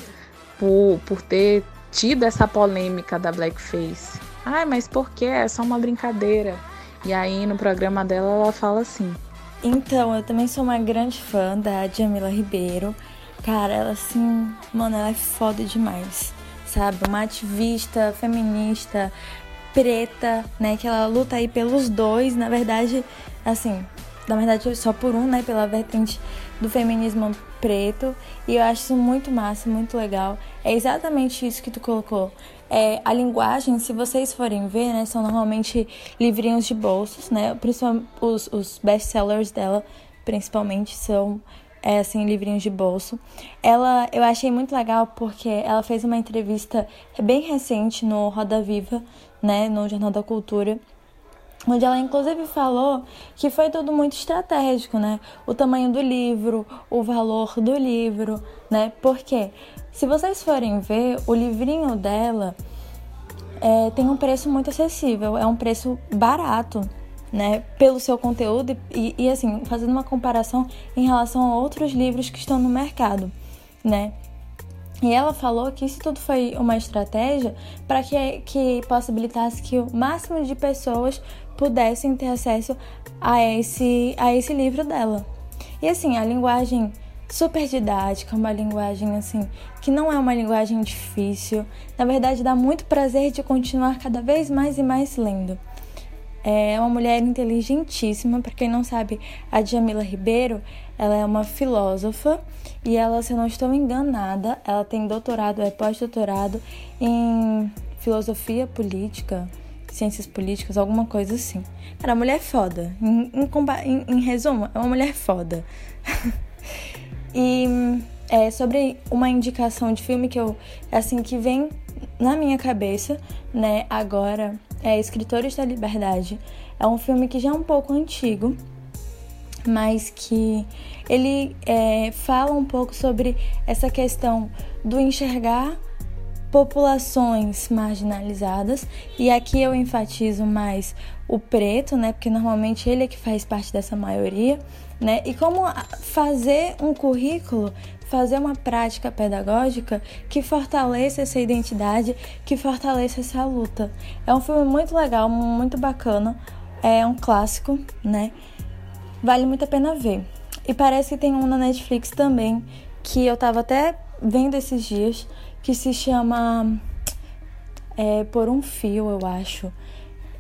por, por ter tido essa polêmica da blackface. Ai, mas por que? É só uma brincadeira. E aí no programa dela ela fala assim: Então, eu também sou uma grande fã da Jamila Ribeiro. Cara, ela assim, mano, ela é foda demais. Sabe? Uma ativista feminista preta, né, que ela luta aí pelos dois, na verdade, assim, na verdade só por um, né, pela vertente do feminismo preto, e eu acho isso muito massa, muito legal. É exatamente isso que tu colocou. É, a linguagem, se vocês forem ver, né, são normalmente livrinhos de bolsos, né? Principalmente os, os best-sellers dela, principalmente, são é, assim, livrinhos de bolso. Ela, eu achei muito legal porque ela fez uma entrevista bem recente no Roda Viva, né, no Jornal da Cultura, onde ela inclusive falou que foi tudo muito estratégico, né? O tamanho do livro, o valor do livro, né? Porque se vocês forem ver, o livrinho dela é, tem um preço muito acessível, é um preço barato, né? Pelo seu conteúdo e, e assim, fazendo uma comparação em relação a outros livros que estão no mercado, né? E ela falou que isso tudo foi uma estratégia para que, que possibilitasse que o máximo de pessoas pudessem ter acesso a esse, a esse livro dela. E assim, a linguagem super didática, uma linguagem assim que não é uma linguagem difícil. Na verdade, dá muito prazer de continuar cada vez mais e mais lendo. É uma mulher inteligentíssima, para quem não sabe, a Jamila Ribeiro, ela é uma filósofa e ela, se eu não estou enganada, ela tem doutorado, é pós-doutorado em filosofia política, ciências políticas, alguma coisa assim. Cara, a mulher é foda. Em, em, em resumo, é uma mulher foda. e é, sobre uma indicação de filme que eu, assim, que vem na minha cabeça, né, agora, é Escritores da Liberdade. É um filme que já é um pouco antigo, mas que ele é, fala um pouco sobre essa questão do enxergar populações marginalizadas. E aqui eu enfatizo mais o preto, né, porque normalmente ele é que faz parte dessa maioria, né, e como fazer um currículo, fazer uma prática pedagógica que fortaleça essa identidade, que fortaleça essa luta. É um filme muito legal, muito bacana, é um clássico, né, vale muito a pena ver. E parece que tem um na Netflix também, que eu tava até vendo esses dias, que se chama é, Por um Fio, eu acho.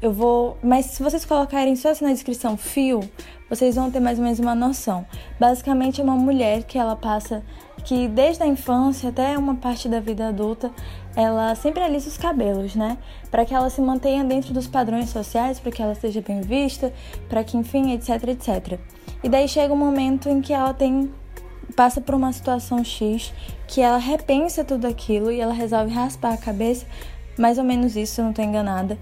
Eu vou. Mas se vocês colocarem só assim na descrição fio, vocês vão ter mais ou menos uma noção. Basicamente é uma mulher que ela passa. Que desde a infância até uma parte da vida adulta, ela sempre alisa os cabelos, né? Para que ela se mantenha dentro dos padrões sociais, para que ela seja bem vista, para que, enfim, etc, etc. E daí chega um momento em que ela tem passa por uma situação X que ela repensa tudo aquilo e ela resolve raspar a cabeça, mais ou menos isso, eu não tô enganada.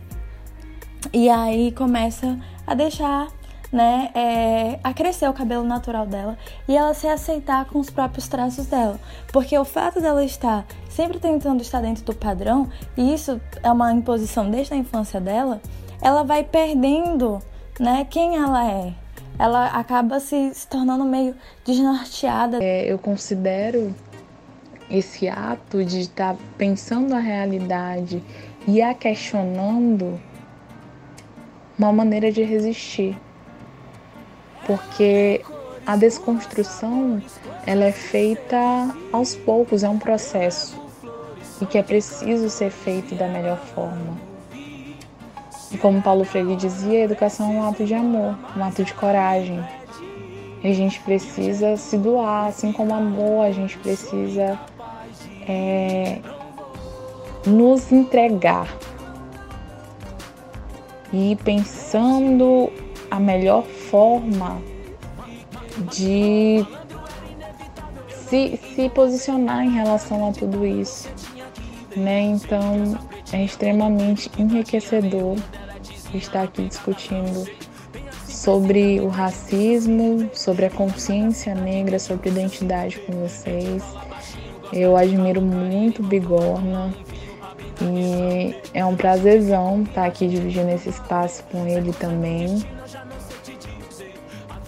E aí começa a deixar, né, é, a crescer o cabelo natural dela e ela se aceitar com os próprios traços dela. Porque o fato dela estar sempre tentando estar dentro do padrão, e isso é uma imposição desde a infância dela, ela vai perdendo, né, quem ela é ela acaba se, se tornando meio desnorteada. É, eu considero esse ato de estar tá pensando a realidade e a questionando uma maneira de resistir. Porque a desconstrução ela é feita aos poucos, é um processo e que é preciso ser feito da melhor forma. E como Paulo Freire dizia, a educação é um ato de amor, um ato de coragem. E a gente precisa se doar, assim como amor, a gente precisa é, nos entregar. E pensando a melhor forma de se, se posicionar em relação a tudo isso. Né? Então é extremamente enriquecedor estar aqui discutindo sobre o racismo, sobre a consciência negra, sobre identidade com vocês. Eu admiro muito Bigorna e é um prazerzão estar aqui dividindo esse espaço com ele também.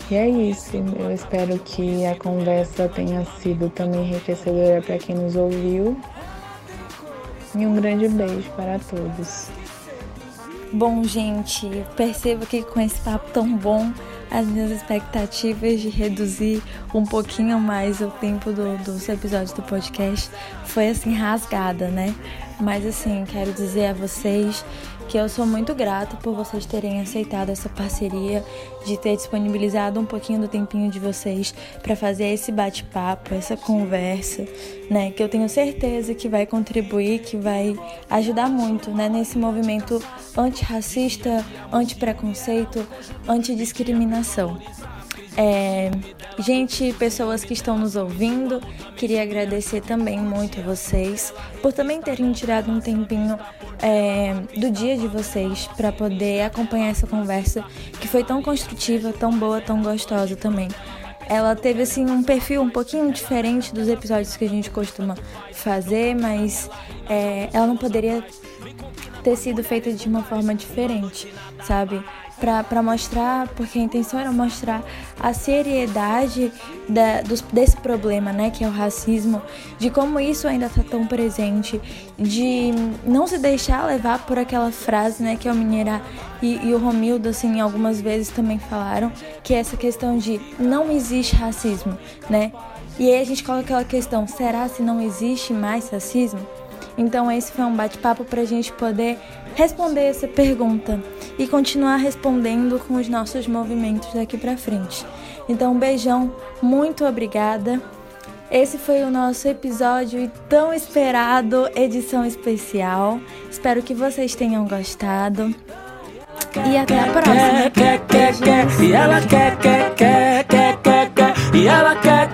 E é isso. Eu espero que a conversa tenha sido também enriquecedora para quem nos ouviu. E um grande beijo para todos. Bom, gente, percebo que com esse papo tão bom, as minhas expectativas de reduzir um pouquinho mais o tempo do, dos episódios do podcast foi assim rasgada, né? Mas assim, quero dizer a vocês que eu sou muito grata por vocês terem aceitado essa parceria, de ter disponibilizado um pouquinho do tempinho de vocês para fazer esse bate-papo, essa conversa, né? Que eu tenho certeza que vai contribuir, que vai ajudar muito, né? Nesse movimento antirracista, anti-preconceito, antidiscriminação. É, gente, pessoas que estão nos ouvindo, queria agradecer também muito a vocês por também terem tirado um tempinho é, do dia de vocês para poder acompanhar essa conversa que foi tão construtiva, tão boa, tão gostosa também. Ela teve assim um perfil um pouquinho diferente dos episódios que a gente costuma fazer, mas é, ela não poderia ter sido feita de uma forma diferente, sabe? Para mostrar, porque a intenção era mostrar a seriedade da, dos, desse problema, né, que é o racismo, de como isso ainda está tão presente, de não se deixar levar por aquela frase, né, que o Mineira e, e o Romildo, assim, algumas vezes também falaram, que é essa questão de não existe racismo, né? E aí a gente coloca aquela questão, será se não existe mais racismo? Então esse foi um bate-papo para a gente poder responder essa pergunta e continuar respondendo com os nossos movimentos daqui para frente. Então um beijão, muito obrigada. Esse foi o nosso episódio e tão esperado, edição especial. Espero que vocês tenham gostado. E até a próxima. E ela quer, quer, quer, e ela quer,